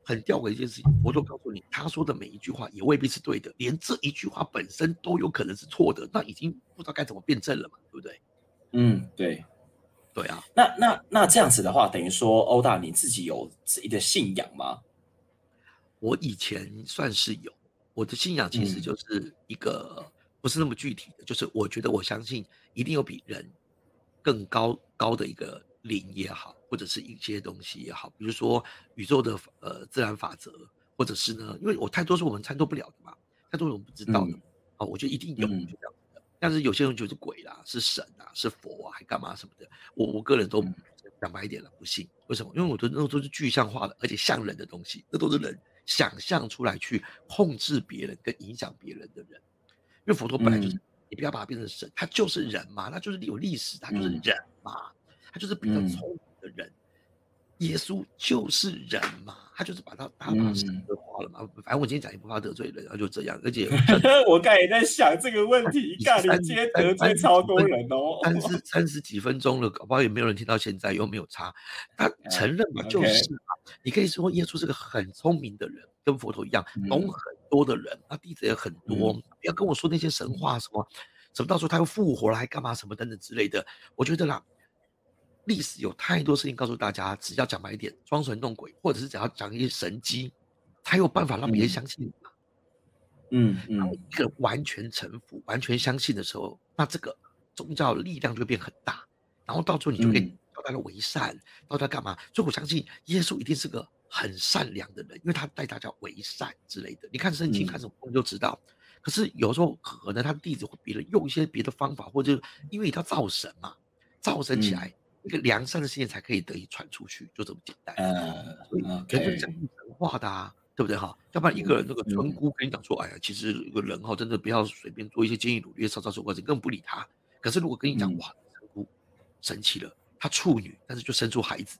很吊诡一件事情，我都告诉你，他说的每一句话也未必是对的，连这一句话本身都有可能是错的，那已经不知道该怎么辩证了嘛，对不对？嗯，对，对啊。那那那这样子的话，等于说欧大你自己有自己的信仰吗？我以前算是有，我的信仰其实就是一个不是那么具体的，就是我觉得我相信一定有比人更高高的一个灵也好。或者是一些东西也好，比如说宇宙的呃自然法则，或者是呢，因为我太多是我们参透不了的嘛，太多我们不知道的，啊，我觉得一定有就这样的。但是有些人就是鬼啦，是神啊，是佛啊，还干嘛什么的，我我个人都讲白一点了，不信。为什么？因为我觉得那都是具象化的，而且像人的东西，那都是人想象出来去控制别人跟影响别人的人。因为佛陀本来就是，你不要把它变成神，他就是人嘛，他就是有历史，他就是人嘛，他就是比较聪明。的人，耶稣就是人嘛，他就是把他他把神格化了嘛。反正我今天讲也不怕得罪人，然后就这样。而且 我刚也在想这个问题，干你今天得罪超多人哦。三十三十几分钟了，搞不好也没有人听到现在，又没有差。他承认嘛，就是嘛。你可以说耶稣是个很聪明的人，跟佛陀一样，懂很多的人，他弟子也很多。不要跟我说那些神话什么什么，到时候他又复活了，还干嘛什么等等之类的。我觉得啦。历史有太多事情告诉大家，只要讲白一点，装神弄鬼，或者是只要讲一些神机，才有办法让别人相信嘛。嗯嗯，一个完全臣服、完全相信的时候，那这个宗教力量就会变很大，然后到最后你就可以教大家为善，教大家干嘛？所以我相信耶稣一定是个很善良的人，因为他带大家为善之类的。你看圣经看什么我们就知道。可是有时候可能他的弟子会别人用一些别的方法，或者因为他造神嘛，造神起来。一个良善的信念才可以得以传出去，就这么简单。嗯，所以人是讲神话的啊，对不对哈？要不然一个人那个村姑跟你讲说，哎呀，其实一个人哈，真的不要随便做一些建议努力、稍稍手过，你根本不理他。可是如果跟你讲，哇，村姑神奇了，她处女，但是就生出孩子。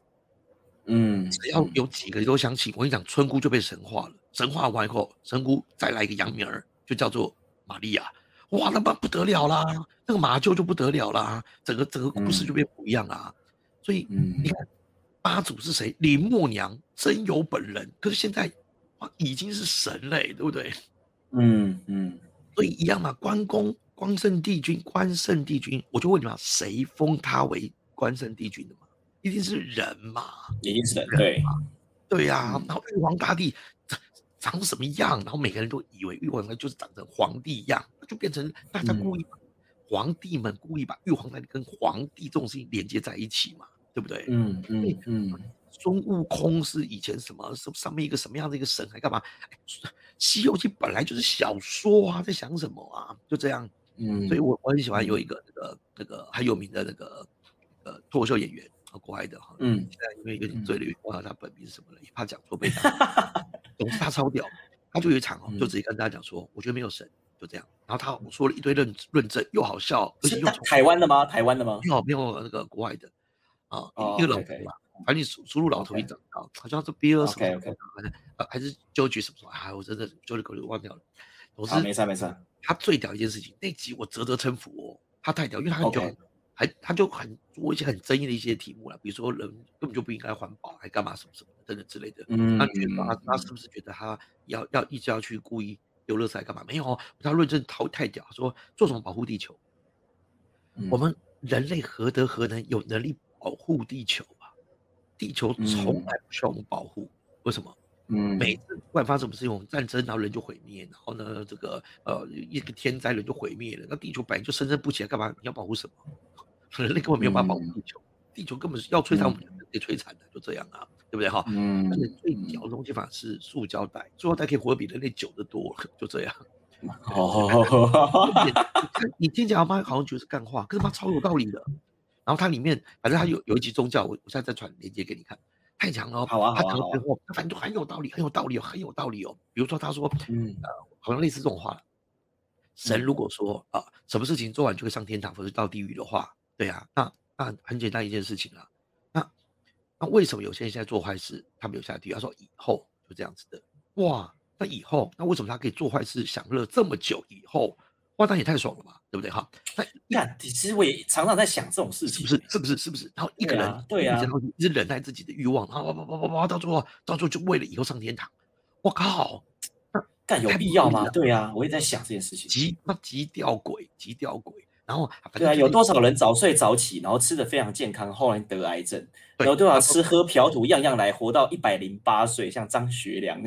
嗯，只要有几个人都相信，我跟你讲，村姑就被神化了。神化完以后，村姑再来一个洋名儿，就叫做玛利亚。哇，那不不得了啦，那个马厩就不得了啦，整个整个故事就变不一样啦。所以你看，八祖是谁？林默娘真有本人，可是现在哇已经是神嘞，对不对？嗯嗯，所以一样嘛，关公。关圣帝君，关圣帝君，我就问你嘛，谁封他为关圣帝君的嘛？一定是人嘛？一定是人，对对呀。然后玉皇大帝长长什么样？然后每个人都以为玉皇大帝就是长成皇帝一样，就变成大家故意，皇帝们故意把玉皇大帝跟皇帝这种事情连接在一起嘛，对不对？嗯嗯嗯。孙悟空是以前什么上上面一个什么样的一个神，还干嘛？《西游记》本来就是小说啊，在想什么啊？就这样。嗯，所以我我很喜欢有一个那个那个很有名的那个呃脱口秀演员啊，国外的哈，嗯，现在因为有点醉了，忘了他本名是什么了，也怕讲错被打。总之他超屌，他就有一场哦，就直接跟大家讲说，我觉得没有神，就这样。然后他说了一堆论论证，又好笑，而且又台湾的吗？台湾的吗？没有没有那个国外的啊，一个老头嘛，反正你输输入老头一找到，好像是 B 二什么，反正呃还是纠举什么什么，哎，我真的纠结狗就忘掉了。总之没事没事。他最屌一件事情，那集我啧啧称服哦，他太屌，因为他很他就很做一些很争议的一些题目了，比如说人根本就不应该环保，还干嘛什么什么等等之类的。嗯，那你觉得他他是不是觉得他要要一直要去故意丢垃圾干嘛？没有哦，他论证淘太屌，说做什么保护地球？我们人类何德何能有能力保护地球啊？地球从来不需要我们保护，为什么？嗯，每次不管发生什么事情，我们战争，然后人就毁灭，然后呢，这个呃一个天灾人就毁灭了。那地球本来就生生不起来，干嘛你要保护什么？人类根本没有办法保护地球，地球根本是要摧残我们被摧残的，就这样啊，对不对哈？嗯。而且最屌的东西反而是塑胶袋，塑胶袋可以活得比人类久得多，就这样。哦。你听起来妈好像觉得是干话，可是妈超有道理的。然后它里面反正它有有一集宗教，我我现在再传链接给你看。太强了，好啊，他讲最后，他反正就很有道理，很有道理哦，很有道理哦。比如说，他说，嗯，呃，好像类似这种话，神如果说啊，什么事情做完就会上天堂，或者到地狱的话，对呀，那那很简单一件事情啊，那那为什么有些人现在做坏事，他没有下地狱？他说以后就这样子的，哇，那以后，那为什么他可以做坏事享乐这么久以后？哇，那也太爽了吧，对不对哈？那其实我也常常在想这种事情，是不是？是不是？是不是？然后一个人对啊，然后一直忍耐自己的欲望，然后哇哇哇哇哇，到最后到最后就为了以后上天堂。我靠，但有必要吗？对啊，我也在想这件事情，极那极吊诡，极吊诡。然后对啊，有多少人早睡早起，然后吃的非常健康，后来得癌症？有多少吃喝嫖赌样样来，活到一百零八岁，像张学良，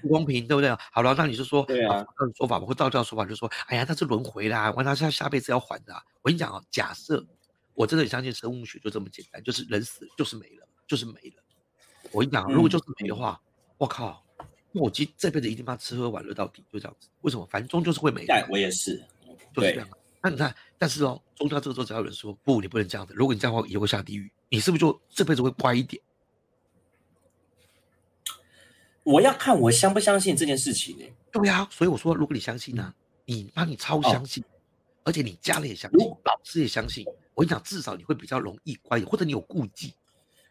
不公平，对不对？好了，那你就说，对啊，说法，或道教说法，就说，哎呀，他是轮回啦，完他下下辈子要还的。我跟你讲啊，假设我真的相信生物学就这么简单，就是人死就是没了，就是没了。我跟你讲，如果就是没的话，我靠，那我今这辈子一定把吃喝玩乐到底，就这样子。为什么？反正终究是会没。我也是，就是这样。那你看，但是哦，宗教这个时候只要有人说不，你不能这样子。如果你这样的话，以后会下地狱，你是不是就这辈子会乖一点？我要看我相不相信这件事情呢？对呀，所以我说，如果你相信呢，你那你超相信，而且你家里也相信，老师也相信，我跟你讲，至少你会比较容易乖，或者你有顾忌，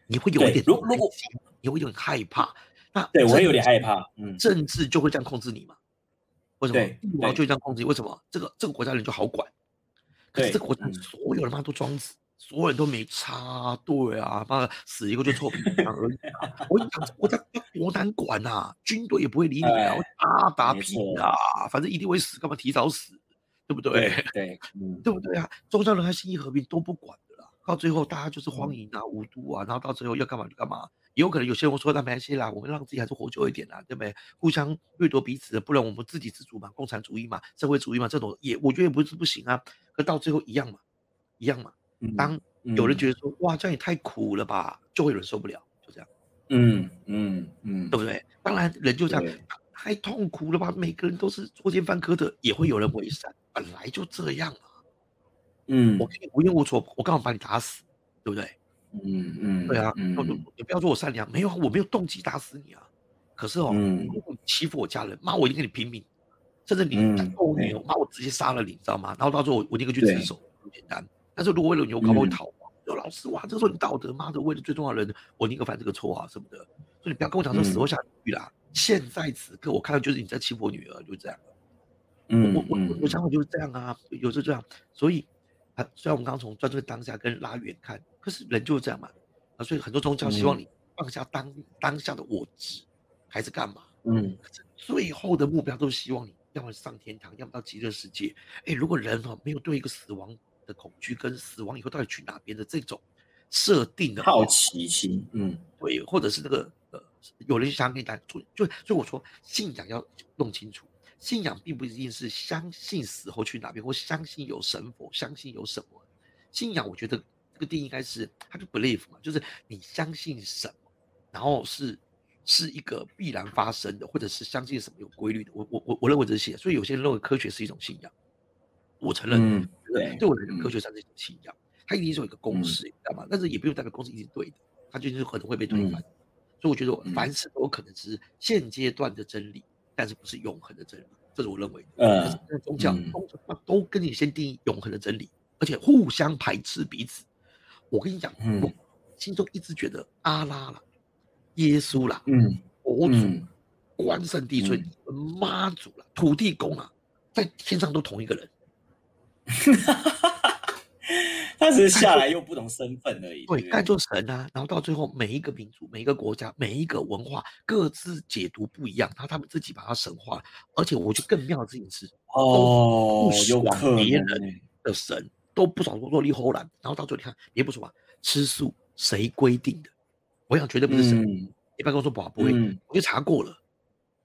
你会有一点，如如果你会有点害怕，那对我有点害怕，嗯，政治就会这样控制你嘛？为什么？帝王就这样控制？为什么？这个这个国家人就好管？可是这个国家所有人妈都装死，所有人都没插队啊，妈死一个就臭皮匠而已。我跟你讲，国家多难管呐，军队也不会理你啊，打打屁啊，反正一定会死，干嘛提早死，对不对？对，对不对啊？宗教人还心意和平都不管的啦，到最后大家就是荒淫啊、无度啊，然后到最后要干嘛就干嘛。也有可能有些人会说那没关系啦，我们让自己还是活久一点啦，对不对？互相掠夺彼此的，不然我们自给自足嘛，共产主义嘛，社会主义嘛，这种也我觉得也不是不行啊。可到最后一样嘛，一样嘛。当有人觉得说哇这样也太苦了吧，就会有人受不了，就这样。嗯嗯嗯，对不对？当然人就这样，太痛苦了吧？每个人都是作奸犯科的，也会有人为善，本来就这样嘛。嗯，我可以无冤无错，我刚好把你打死，对不对？嗯嗯，对啊，嗯你不要说我善良，没有，我没有动机打死你啊。可是哦，如果你欺负我家人，妈，我一定跟你拼命，甚至你打我女儿，妈，我直接杀了你，你知道吗？然后到时候我我宁可去自首，很简单。但是如果为了你，我可不可以逃亡？说老师，哇，这时候你道德，妈的，为了最重要的人，我宁可犯这个错啊什么的。所以你不要跟我讲说死活下地狱啦。现在此刻，我看到就是你在欺负我女儿，就这样。嗯，我我我我想法就是这样啊，有时候这样，所以啊，虽然我们刚刚从专注当下跟拉远看，可是人就是这样嘛，啊，所以很多宗教希望你放下当当下的我执，还是干嘛？嗯，最后的目标都是希望你要么上天堂，要么到极乐世界。哎，如果人哈没有对一个死亡的恐惧跟死亡以后到底去哪边的这种设定的好奇心，嗯，对，或者是那个呃，有人想给大家做，就所以我说信仰要弄清楚。信仰并不一定是相信死后去哪边，或相信有神佛，相信有什么。信仰，我觉得这个定义应该是，它就 believe 嘛，就是你相信什么，然后是是一个必然发生的，或者是相信什么有规律的。我我我我认为这些，所以有些人认为科学是一种信仰，我承认，对，对我来讲，科学算是一种信仰，它一定是有一个公式，你知道吗？但是也不用代表公式一定对的，它就是可能会被推翻。所以我觉得凡事都有可能只是现阶段的真理。但是不是永恒的真理，这是我认为。嗯，宗教宗教都跟你先定义永恒的真理，而且互相排斥彼此。我跟你讲，我心中一直觉得阿拉啦、耶稣啦、嗯、佛祖、关圣帝尊、妈祖啦、土地公啊，在天上都同一个人。他只是下来又不同身份而已。对，干做神啊，然后到最后，每一个民族、每一个国家、每一个文化，各自解读不一样，他他们自己把它神化。而且，我觉得更妙的事情是，哦，有别人的神都不爽说说立后然，然后到最后你看，也不说吧，吃素谁规定的？我想绝对不是神。一般跟我说不不会，我就查过了。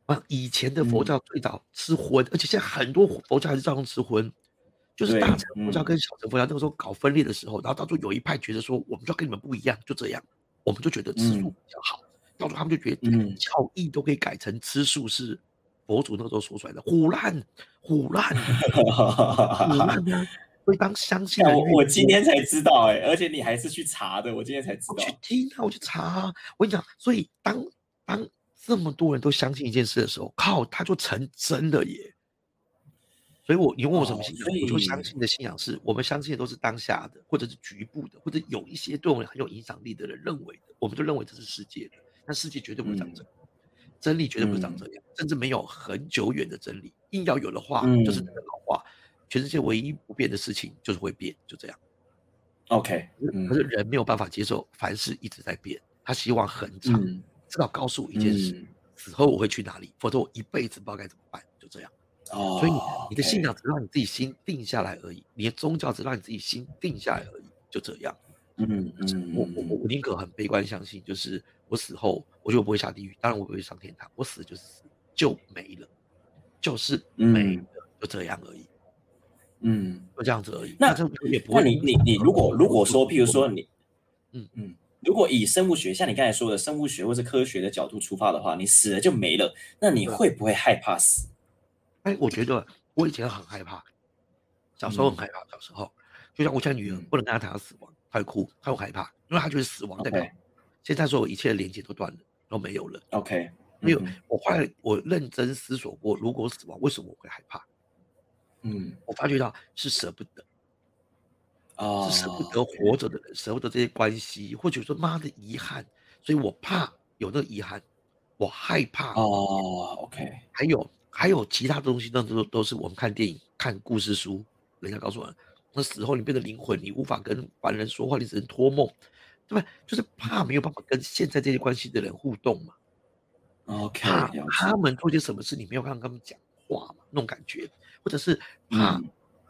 啊，以前的佛教最早吃荤，而且现在很多佛教还是照样吃荤。就是大乘佛教跟小乘佛教那个时候搞分裂的时候，然后到最后有一派觉得说，我们就要跟你们不一样，就这样，我们就觉得吃素比较好。到时候他们就觉得，教义都可以改成吃素是佛祖那个时候说出来的，胡乱 胡乱胡乱。所以当相信我，我今天才知道哎，而且你还是去查的，我今天才知道。去听啊，我去查。啊我跟你讲，所以当当这么多人都相信一件事的时候，靠，他就成真的耶。所以，我你问我什么信仰，我就相信的信仰是我们相信的都是当下的，或者是局部的，或者有一些对我们很有影响力的人认为的，我们就认为这是世界的。但世界绝对不会长这样，真理绝对不会长这样，甚至没有很久远的真理。硬要有的话，就是那个老话：全世界唯一不变的事情就是会变，就这样。OK，可是人没有办法接受凡事一直在变，他希望很长，至少告诉我一件事：死后我会去哪里，否则我一辈子不知道该怎么办，就这样。哦，所以你的信仰只让你自己心定下来而已，你的宗教只让你自己心定下来而已，就这样。嗯嗯，我我我宁可很悲观相信，就是我死后，我就不会下地狱，当然我不会上天堂，我死就是死，就没了，就是没了，就这样而已。嗯，就这样子而已。那也不会那你你你如果如果说，譬如说你，嗯嗯，如果以生物学像你刚才说的生物学或是科学的角度出发的话，你死了就没了，那你会不会害怕死？哎，我觉得我以前很害怕，小时候很害怕。小时候，就像我家女儿不能跟她谈到死亡，她会哭，她会害怕，因为她觉得死亡代表现在所有一切的连接都断了，都没有了。OK，没有。我后来我认真思索过，如果死亡，为什么我会害怕？嗯，我发觉到是舍不得，啊，是舍不得活着的人，舍不得这些关系，或者说妈的遗憾，所以我怕有那个遗憾，我害怕。哦，OK，还有。还有其他的东西，那都都是我们看电影、看故事书，人家告诉我，那死后你变成灵魂，你无法跟凡人说话，你只能托梦，对吧？就是怕没有办法跟现在这些关系的人互动嘛。OK，怕他们做些什么事，你没有办法跟他们讲话嘛？那种感觉，或者是怕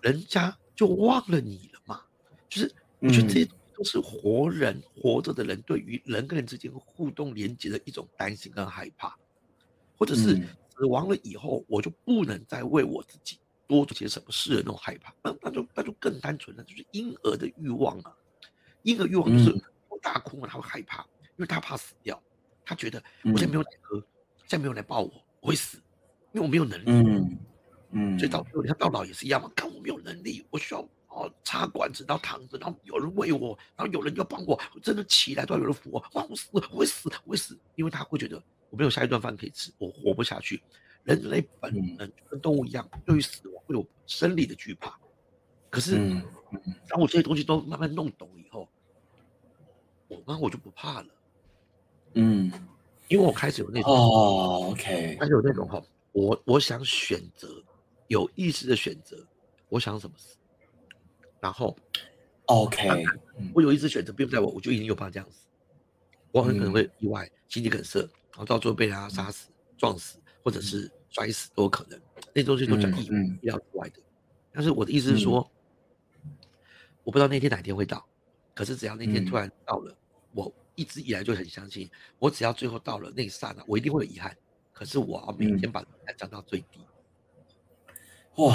人家就忘了你了嘛？就是我觉得这些都是活人活着的人对于人跟人之间互动连接的一种担心跟害怕，或者是。死亡了以后，我就不能再为我自己多做些什么事的那种害怕，那那就那就更单纯了，就是婴儿的欲望啊。婴儿欲望就是我大哭嘛，他会害怕，因为他怕死掉，他觉得我现在没有奶喝，现在没有人抱我，我会死，因为我没有能力。嗯嗯，所以到最后你看到老也是一样嘛，看我没有能力，我需要哦插管子，然后躺着，然后有人喂我，然后有人要帮我，真的起来都要有人扶我，哇，我死，我会死，我会死，因为他会觉得。我没有下一顿饭可以吃，我活不下去。人类本能跟动物一样，对于死亡会有生理的惧怕。可是，当我这些东西都慢慢弄懂以后，我那我就不怕了。嗯，因为我开始有那种哦，OK，开始有那种哈，我我想选择有意识的选择，我想什么死，然后，OK，我有意识选择，并不在我，我就一定有办法这样死，我很可能会意外心肌梗塞，然后到最后被人家杀死、撞死，或者是摔死都有可能，那东西都叫意意料之外的。但是我的意思是说，我不知道那天哪天会到，可是只要那天突然到了，我一直以来就很相信，我只要最后到了那一刹那，我一定会有遗憾。可是我要每天把它降到最低。哇，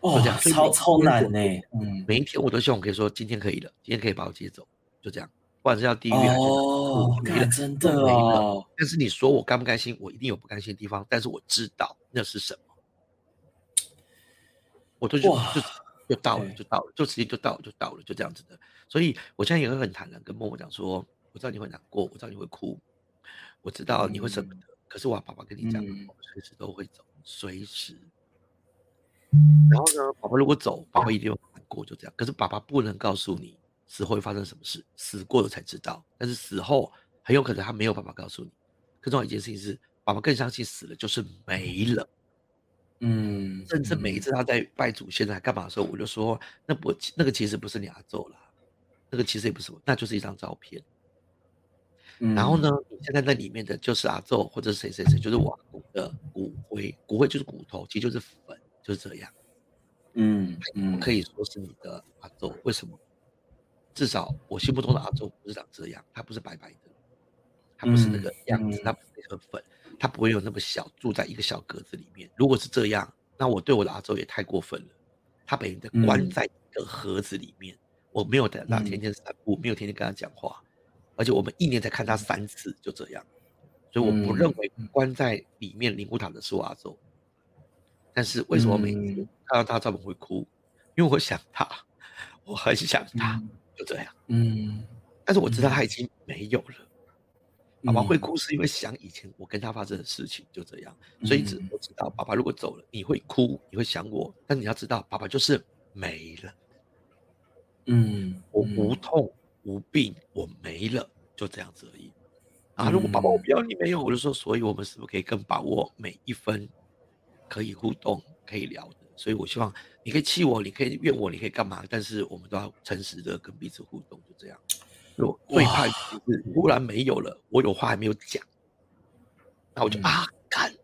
哇，超超难呢。嗯，每一天我都希望我可以说今天可以了，今天可以把我接走，就这样。不管是要地狱还是哦，真的哦。但是你说我甘不甘心？我一定有不甘心的地方，但是我知道那是什么。我都就就就到了，就到了，就直接就到了，就到了，就这样子的。所以我现在也会很坦然跟默默讲说，我知道你会难过，我知道你会哭。我知道你会舍不得，可是我爸爸跟你讲，我随时都会走，随时。然后呢，宝宝如果走，宝宝一定会难过，就这样。可是爸爸不能告诉你死后会发生什么事，死过了才知道。但是死后很有可能他没有办法告诉你。更重要一件事情是，爸爸更相信死了就是没了。嗯，甚至每一次他在拜祖先在干嘛的时候，我就说，那不那个其实不是你阿祖啦，那个其实也不是我，那就是一张照片。然后呢？你现在那里面的就是阿宙或者谁谁谁，就是我的骨灰，骨灰就是骨头，其实就是粉，就是这样。嗯嗯，可以说是你的阿宙，为什么？至少我心目中的阿周不是长这样，他不是白白的，他不是那个样子，他不是那个粉，他不会有那么小，住在一个小格子里面。如果是这样，那我对我的阿周也太过分了。他被人关在一个盒子里面，我没有带他天天散步，没有天天跟他讲话。而且我们一年才看他三次，就这样，所以我不认为关在里面灵骨塔的是阿周。但是为什么每次看到他照片会哭？因为我想他，我很想他，就这样。嗯，但是我知道他已经没有了。爸爸会哭是因为想以前我跟他发生的事情，就这样。所以只我知道，爸爸如果走了，你会哭，你会想我。但你要知道，爸爸就是没了。嗯，我无痛。无病，我没了，就这样子而已。啊，如果爸爸我不要你没有，我就说，所以我们是不是可以更把握每一分可以互动、可以聊的？所以我希望你可以气我，你可以怨我，你可以干嘛？但是我们都要诚实的跟彼此互动，就这样。我最怕就是忽然没有了，我有话还没有讲，那我就啊干。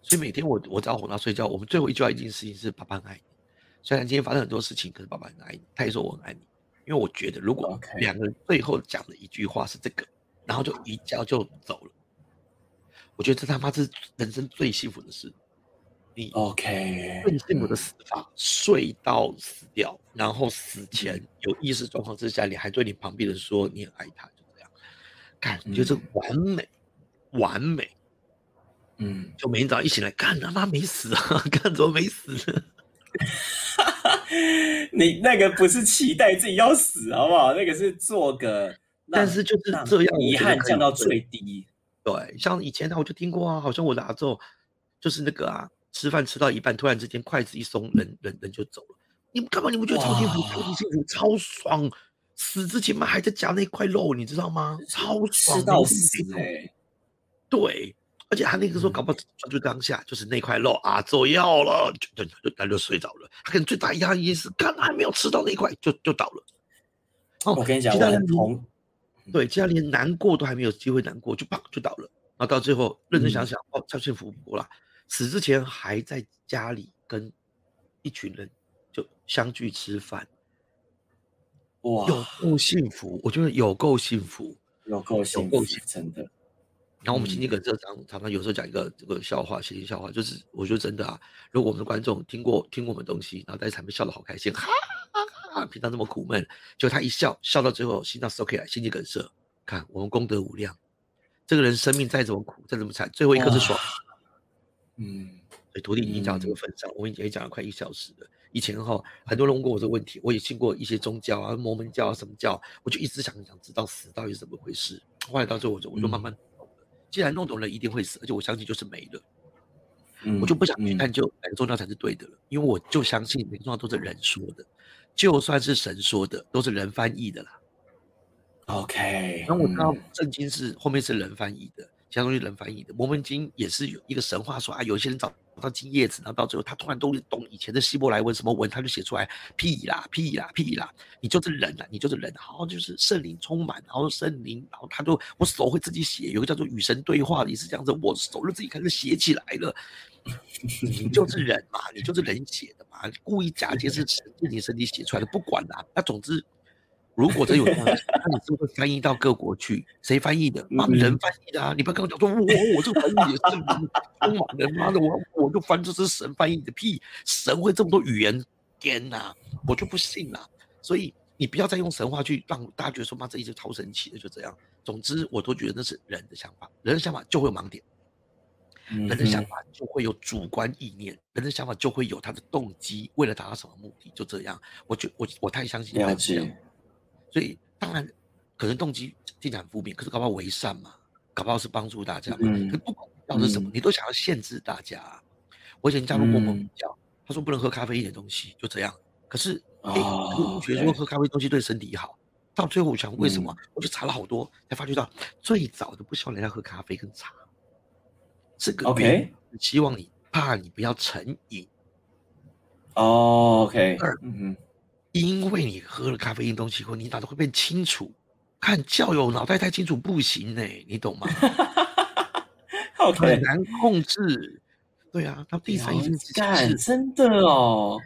所以每天我我只要哄他睡觉，我们最后一句话一件事情是：爸爸很爱你。虽然今天发生很多事情，可是爸爸很爱你，他也说我很爱你。因为我觉得，如果两个人最后讲的一句话是这个，然后就一觉就走了，我觉得这他妈是人生最幸福的事。你 OK，最幸福的死法，睡到死掉，然后死前有意识状况之下，你还对你旁边人说你很爱他，就这样，感觉是完美，完美。嗯，就每天早上一醒来，干他妈没死啊，干怎么没死？你那个不是期待自己要死，好不好？那个是做个，但是就是这样，遗憾降到最低。对，像以前呢，我就听过啊，好像我的阿宙就是那个啊，吃饭吃到一半，突然之间筷子一松，人人人就走了。你们干嘛？你们觉得超幸福、超幸福、超爽？死之前嘛还在夹那块肉，你知道吗？超爽，吃到死哎！对。而且他那个时候搞不好专注当下，就是那块肉啊，做药了，就就就他就睡着了。他可能最大压力是，刚还没有吃到那块，就就倒了。哦，我跟你讲，我很同，对，其他连难过都还没有机会难过，就砰就倒了。然后到最后认真想想，哦，超幸福不过啦，死之前还在家里跟一群人就相聚吃饭，哇，有够幸福，我觉得有够幸福，有够幸福，真的。然后我们心肌梗塞常常常有时候讲一个这个笑话，谐音笑话，就是我觉得真的啊，如果我们的观众听过听过我们东西，然后在场面笑得好开心，哈哈哈，平常那么苦闷，就他一笑笑到最后心脏 OK 了，心肌梗塞，看我们功德无量，这个人生命再怎么苦再怎么惨，最后一刻是爽。嗯，所以徒弟已经讲到这个份上，我们已经讲了快一小时了。以前哈很多人问过我这个问题，我也信过一些宗教啊，摩门教啊什么教，我就一直想想知道死到底是怎么回事。后来到最后我就我就慢慢。既然弄懂了，一定会死，而且我相信就是没了，我就不想去探究哪个宗教才是对的了，因为我就相信每个宗教都是人说的，就算是神说的，都是人翻译的啦。OK，然后我知道圣经是后面是人翻译的，其他东西人翻译的。摩门经也是有一个神话说啊，有些人找到金叶子，然后到最后他突然都懂以前的希伯来文什么文，他就写出来屁啦屁啦屁啦，你就是人啊，你就是人，然后就是圣灵充满，然后圣灵，然后他就我手会自己写，有个叫做与神对话的意思，这样子，我手就自己开始写起来了。你就是人嘛，你就是人写的嘛，故意假借是神自己身体写出来的，不管啦。那总之。如果真有这样的，那你是不是翻译到各国去？谁翻译的？妈人翻译的啊！你不要跟我讲说，我我这个翻译也是充满人，妈的，我我就翻这是神翻译的屁，神会这么多语言？天哪，我就不信了。所以你不要再用神话去让大家觉得说，妈这一直超神奇的，就这样。总之，我都觉得那是人的想法，人的想法就会有盲点，人的想法就会有主观意念，人的想法就会有他的动机，为了达到什么目的，就这样。我觉我我太相信了解。所以当然，可能动机听起来很负面，可是搞不好为善嘛，搞不好是帮助大家嘛。嗯。可不管要是什么，你都想要限制大家。我以前加入过某教，他说不能喝咖啡一点东西，就这样。可是，哎，觉得说喝咖啡东西对身体好。到最后我想为什么？我就查了好多，才发觉到最早的不希望人家喝咖啡跟茶。这个 OK，希望你怕你不要成瘾。哦，OK。二，嗯哼。因为你喝了咖啡因东西后，你脑袋会变清楚。看教友脑袋太清楚不行呢，你懂吗？很难控制。对啊，他第三件事是真的哦。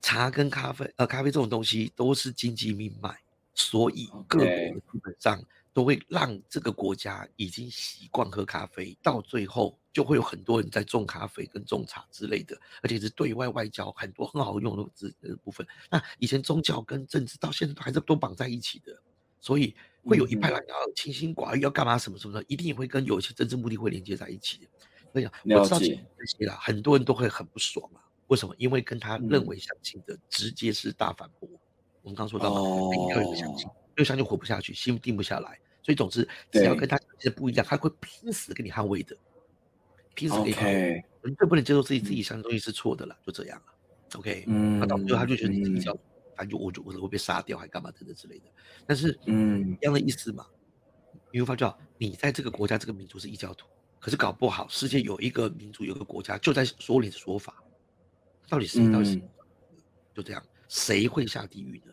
茶跟咖啡，呃，咖啡这种东西都是经济命脉，所以各国基本上。都会让这个国家已经习惯喝咖啡，到最后就会有很多人在种咖啡跟种茶之类的，而且是对外外交很多很好用的这这部分。那以前宗教跟政治到现在都还是都绑在一起的，所以会有一派人要清心寡欲，要干嘛什么什么的，一定会跟有一些政治目的会连接在一起的。所以我知道这些啦，很多人都会很不爽啊。为什么？因为跟他认为相信的直接是大反驳。我们刚说到嘛，没有人相信。就相信活不下去，心定不下来，所以总之，只要跟他其实不一样，他会拼死跟你捍卫的，拼死跟你捍卫。你最不能接受自己自己相信东西是错的了，就这样了。OK，嗯，那到最后他就觉得你自己叫，反正就我就我会被杀掉，还干嘛等等之类的。但是，嗯，一样的意思嘛。你会发觉，你在这个国家这个民族是异教徒，可是搞不好世界有一个民族有个国家就在说你的说法，到底是到底是就这样，谁会下地狱呢？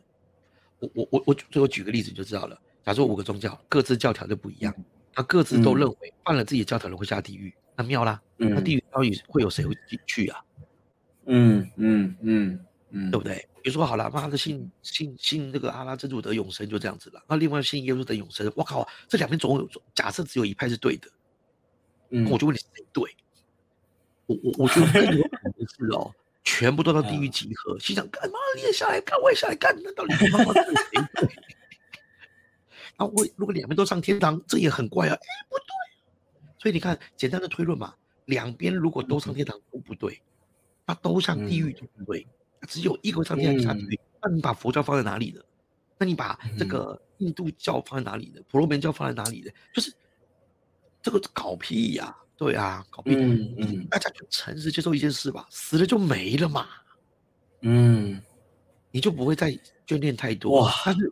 我我我我最后举个例子你就知道了。假如五个宗教各自教条就不一样，他各自都认为犯了自己的教条人会下地狱，那妙啦。那地狱到底会有谁会进去啊？嗯嗯嗯嗯，对不对？比如说好了，妈的信信信那个阿拉真主得永生就这样子了。那另外信耶稣得永生，我靠，这两边总有假设只有一派是对的，嗯，我就问你谁对？我我我觉得更有可能是哦。全部都到地狱集合，心想干嘛？你也下来干，我也下来干，那到底是谁对？那我如果两边都上天堂，这也很怪啊！哎，不对。所以你看，简单的推论嘛，两边如果都上天堂都不对，那都上地狱都不对，只有一个上天堂下地狱。那你把佛教放在哪里呢？那你把这个印度教放在哪里呢？婆罗门教放在哪里呢？就是这个搞屁呀！对啊，搞屁。嗯嗯，大家就诚实接受一件事吧，死了就没了嘛。嗯，你就不会再眷恋太多。哇，但是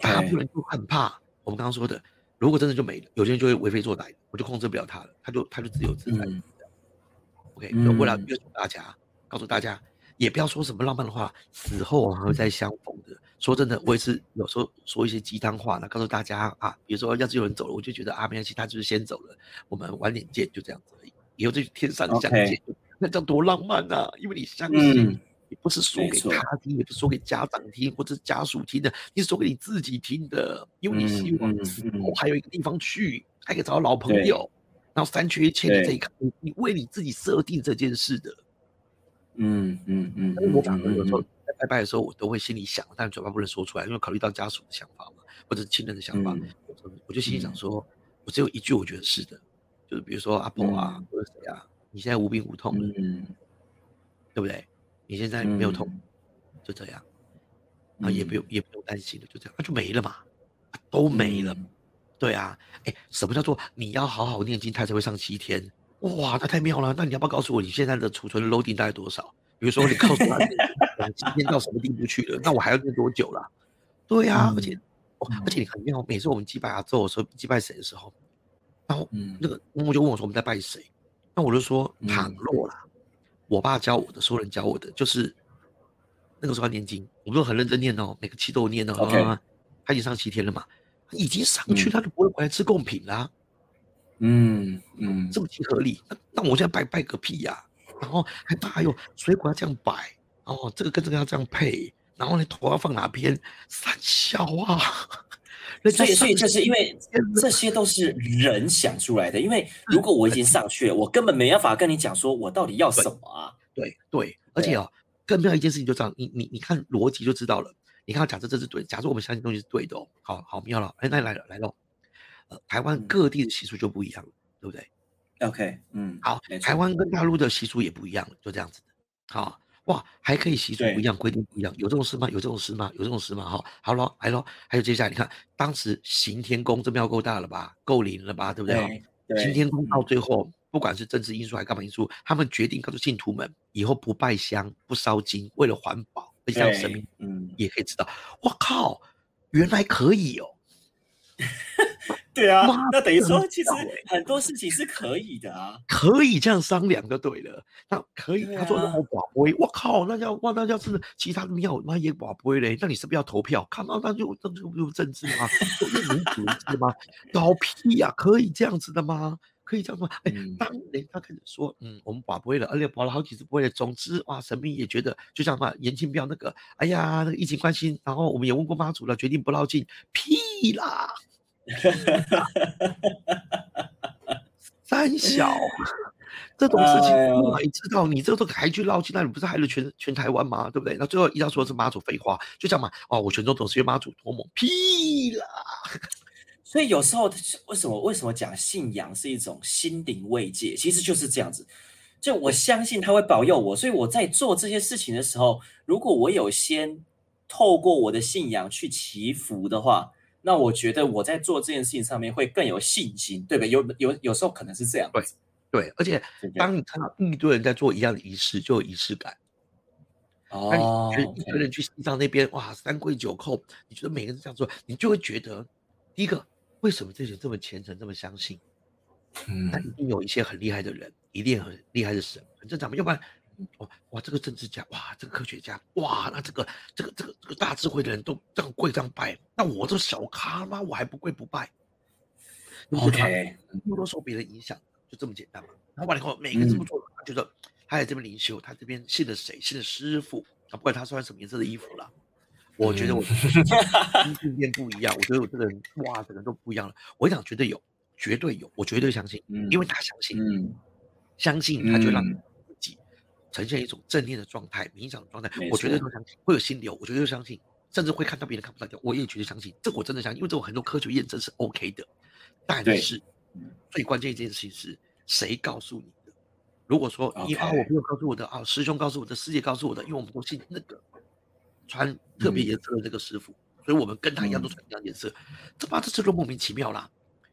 大部分人就很怕。我们刚刚说的，如果真的就没了，有些人就会为非作歹，我就控制不了他了，他就他就自由自在。OK，就为了约束大家，告诉大家，也不要说什么浪漫的话，死后还会再相逢的。说真的，我也是有时候说一些鸡汤话呢，告诉大家啊，比如说要是有人走了，我就觉得啊，没关系，他就是先走了，我们晚点见，就这样子而已。以后就天上相见，那叫多浪漫啊！因为你相信，你不是说给他听，也不是说给家长听或者家属听的，你是说给你自己听的，因为你希望死后还有一个地方去，还可以找到老朋友，然后三缺一欠的这一刻，你为你自己设定这件事的。嗯嗯嗯，我反而有时候在。拜拜的时候，我都会心里想，但嘴巴不能说出来，因为考虑到家属的想法嘛，或者是亲人的想法，我就心里想说，我只有一句我觉得是的，就是比如说阿婆啊，或者谁啊，你现在无病无痛了，对不对？你现在没有痛，就这样，啊，也不用也不用担心了，就这样，那就没了嘛，都没了，对啊，哎，什么叫做你要好好念经，它才会上七天？哇，那太妙了！那你要不要告诉我你现在的储存 loading 大概多少？比如说，你告诉他今 天到什么地步去了，那我还要念多久了？对呀，而且，而且你很妙，每次我们祭拜阿咒的时候，祭拜谁的时候，然后那个公公就问我说我们在拜谁？那我就说倘若啦，我爸教我的，所有人教我的，就是那个时候要念经，我们都很认真念哦，每个期都有念哦。他已经上七天了嘛，已经上去他就不会回来吃贡品啦。嗯嗯，这么亲合理，那那我现在拜拜个屁呀！然后还怕还有水果要这样摆，哦，这个跟这个要这样配，然后呢头要放哪边？三小啊！所以所以就是因为这些都是人想出来的。因为如果我已经上去了，我根本没办法跟你讲说我到底要什么啊？对对，而且哦，更重要一件事情就这样，你你你看逻辑就知道了。你看，假设这是对，假设我们相信东西是对的哦，好好妙了。哎，那来了来了。呃，台湾各地的习俗就不一样了，对不对？OK，嗯，好，台湾跟大陆的习俗也不一样了，就这样子的。好，哇，还可以习俗不一样，规定不一样，有这种事吗？有这种事吗？有这种事吗？哈，好了，来了，还有接下来，你看，当时行天宫这庙够大了吧？够灵了吧？对不对？行天宫到最后，不管是政治因素还是干嘛因素，他们决定告诉信徒们，以后不拜香，不烧金，为了环保，而且让神明嗯也可以知道，我靠，原来可以哦。对啊，那等于说，其实很多事情是可以的啊，可以这样商量就对了。那可以，他说让我寡杯，我靠，那要哇，那要是其他的庙那也寡杯嘞，那你是不是要投票？看到那就那就不就政治吗？就民主是吗？搞屁呀，可以这样子的吗？可以这样吗？哎，当人家开始说，嗯，我们寡杯了，而且保了好几次杯了，总之哇，神明也觉得，就像嘛，严庆彪那个，哎呀，那个疫情关心，然后我们也问过妈祖了，决定不绕境，屁啦。三小 这种事情，你知道，你这都还去捞去那你不是害了全全台湾吗？对不对？那最后一要说是妈祖废话，就这样嘛。哦，我全州总是因为妈祖托梦，屁啦！所以有时候为什么为什么讲信仰是一种心灵慰藉？其实就是这样子。就我相信他会保佑我，所以我在做这些事情的时候，如果我有先透过我的信仰去祈福的话。那我觉得我在做这件事情上面会更有信心，对不对？有有有时候可能是这样。对对，而且当你看到一堆人在做一样的仪式，就有仪式感。哦。那你一个人去西藏那边，哇，三跪九叩，你觉得每个人这样做，你就会觉得，第一个，为什么这些人这么虔诚，这么相信？嗯。那一定有一些很厉害的人，一定很厉害的神，很正常嘛，要不然。哇哇，这个政治家哇，这个科学家哇，那这个这个这个这个大智慧的人都这样跪这样拜，那我这小咖吗？我还不跪不拜？OK，不多受别人影响，就这么简单嘛。然后完了以后，每个人这么做，他觉得他在这边灵修，他这边信的谁？信的师傅啊，不管他穿什么颜色的衣服了，我觉得我信念 不一样，我觉得我这个人哇，整个都不一样了。我想绝对有，绝对有，我绝对相信，因为他相信，相信他就让。呈现一种正念的状态、冥想的状态，我觉得都相信会有心流，我觉得就相信，甚至会看到别人看不到我也绝对相信。这我真的相信，因为这种很多科学验证是 OK 的。但是最关键一件事情是谁告诉你的？如果说你啊，我朋友告诉我的啊，师兄告诉我的，师姐告诉我的，因为我们都信那个穿特别颜色的那个师傅，所以我们跟他一样都穿一样颜色，这八这这就莫名其妙啦。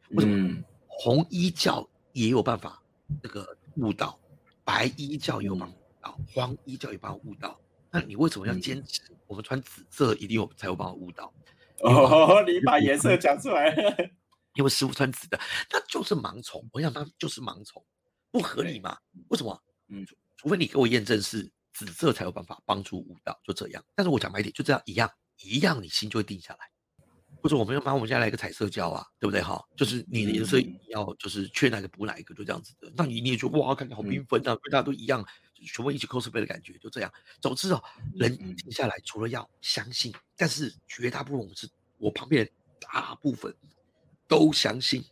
为什么红衣教也有办法那个悟道，白衣教也有法？黄衣教也帮我悟到，那你为什么要坚持？我们穿紫色一定有才有帮我悟到。哦，你把颜色讲出来，因为师傅穿紫的，那就是盲从。我想他就是盲从，不合理嘛？为什么？嗯，除非你给我验证是紫色才有办法帮助悟道，就这样。但是我讲白一点，就这样一样一样，你心就会定下来。或者我们要把我们家来一个彩色胶啊，对不对哈？就是你的颜色要就是缺哪个补哪一个，就这样子的。那你你也觉得哇，看起来好缤纷啊，大家都一样。全部一起 cosplay 的感觉，就这样。总之哦，人静下来，除了要相信，但是绝大部分我们是我旁边大部分都相信，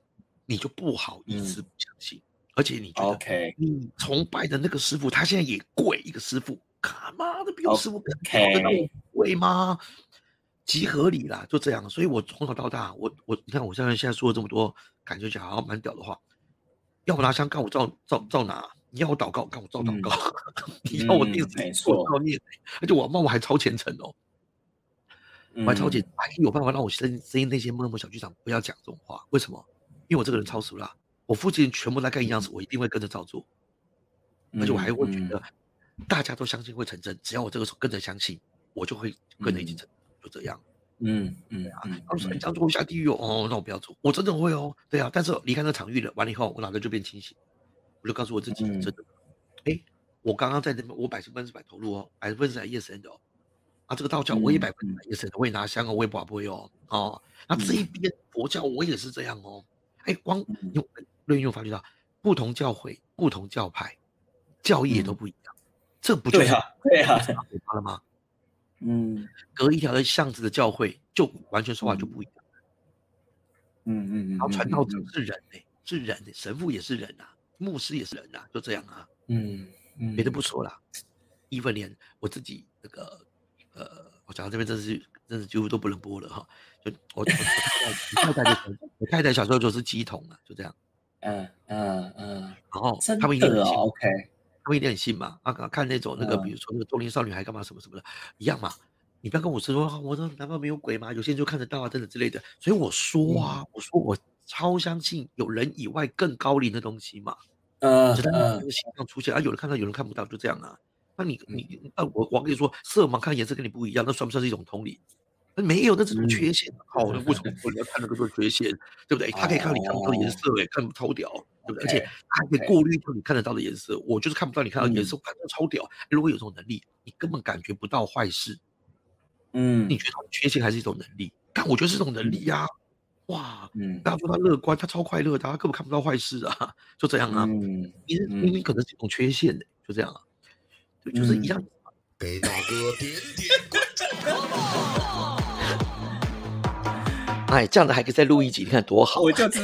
你就不好意思不相信。而且你觉得，你崇拜的那个师傅，他现在也贵一个师傅，他妈的比我师傅更贵吗？极合理啦，就这样。所以我从小到大，我我你看，我现在现在说了这么多，感觉起来好像蛮屌的话，要不拿香干，我照照照拿。你要我祷告，看我照祷告；你要我念经，我照念。而且我妈我还超虔诚哦，我还超虔，还有办法让我声声音那些默默小剧场不要讲这种话。为什么？因为我这个人超俗啦，我父亲全部在干一样事，我一定会跟着照做。而且我还会觉得大家都相信会成真，只要我这个时候跟着相信，我就会跟着一起成，就这样。嗯嗯啊，他说你这样做会下地狱哦，那我不要做，我真的会哦，对啊，但是离开那个场域了，完了以后我脑袋就变清醒，我就告诉我自己，真的，哎，我刚刚在那边，我百分之百投入哦，百分之百 yes and 哦，啊，这个道教我也百分之百 yes and，我也拿香哦，我也不不会哦，哦，那这一边佛教我也是这样哦，哎，光用论用发觉到不同教会、不同教派。教义也都不一样，这不就是对啊了吗？嗯，隔一条的巷子的教会就完全说话就不一样。嗯嗯嗯，然后传道者是人哎，是人哎，神父也是人啊，牧师也是人啊，就这样啊。嗯嗯，别的不说了，一分连我自己那个呃，我讲到这边真是真是几乎都不能播了哈。就我我太太太太小时候就是鸡桶啊，就这样。嗯嗯嗯，然后他们一定很信，OK。他们一定很信嘛？啊，看那种那个，比如说那个中年少女还干嘛什么什么的，一样嘛。你不要跟我说，我说难道没有鬼吗？有些人就看得到啊，等等之类的。所以我说啊，我说我超相信有人以外更高龄的东西嘛。嗯个形象出现啊，有人看到，有人看不到，就这样啊。那你你啊，我我跟你说，色盲看颜色跟你不一样，那算不算是一种同理？那？没有，那是种缺陷。好，那为什么你要看那个做缺陷？对不对？他可以看到你看不到的颜色，哎，看超屌，对不对？而且他还可以过滤掉你看得到的颜色。我就是看不到你看到颜色，我看到超屌。如果有这种能力，你根本感觉不到坏事。嗯，你觉得缺陷还是一种能力？但我觉得是种能力呀。哇，嗯，大家说他乐观，他超快乐，他根本看不到坏事啊，就这样啊。嗯，你明明可能是一种缺陷的，就这样啊，就就是一样。给大哥点点关注。哎，这样子还可以再录一集，你看多好！我就知道。